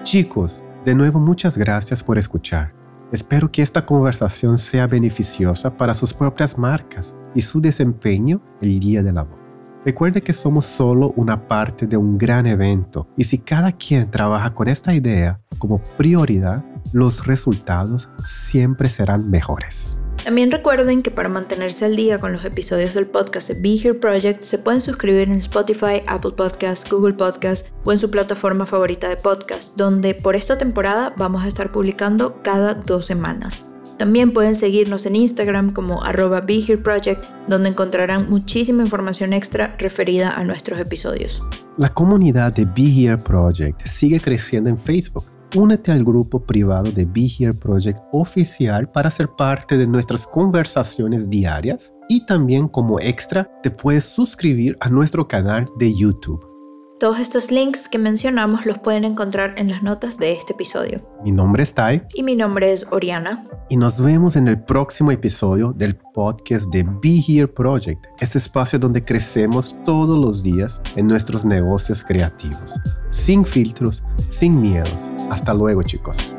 [SPEAKER 1] Chicos, de nuevo muchas gracias por escuchar. Espero que esta conversación sea beneficiosa para sus propias marcas y su desempeño el día de la boda. Recuerde que somos solo una parte de un gran evento y si cada quien trabaja con esta idea como prioridad, los resultados siempre serán mejores.
[SPEAKER 2] También recuerden que para mantenerse al día con los episodios del podcast de Be Here Project se pueden suscribir en Spotify, Apple Podcasts, Google Podcasts o en su plataforma favorita de podcast, donde por esta temporada vamos a estar publicando cada dos semanas. También pueden seguirnos en Instagram como arroba Be Here Project, donde encontrarán muchísima información extra referida a nuestros episodios.
[SPEAKER 1] La comunidad de Be Here Project sigue creciendo en Facebook únete al grupo privado de Be Here Project oficial para ser parte de nuestras conversaciones diarias y también como extra te puedes suscribir a nuestro canal de YouTube.
[SPEAKER 2] Todos estos links que mencionamos los pueden encontrar en las notas de este episodio.
[SPEAKER 1] Mi nombre es Tai.
[SPEAKER 2] Y mi nombre es Oriana.
[SPEAKER 1] Y nos vemos en el próximo episodio del podcast de Be Here Project, este espacio donde crecemos todos los días en nuestros negocios creativos, sin filtros, sin miedos. Hasta luego chicos.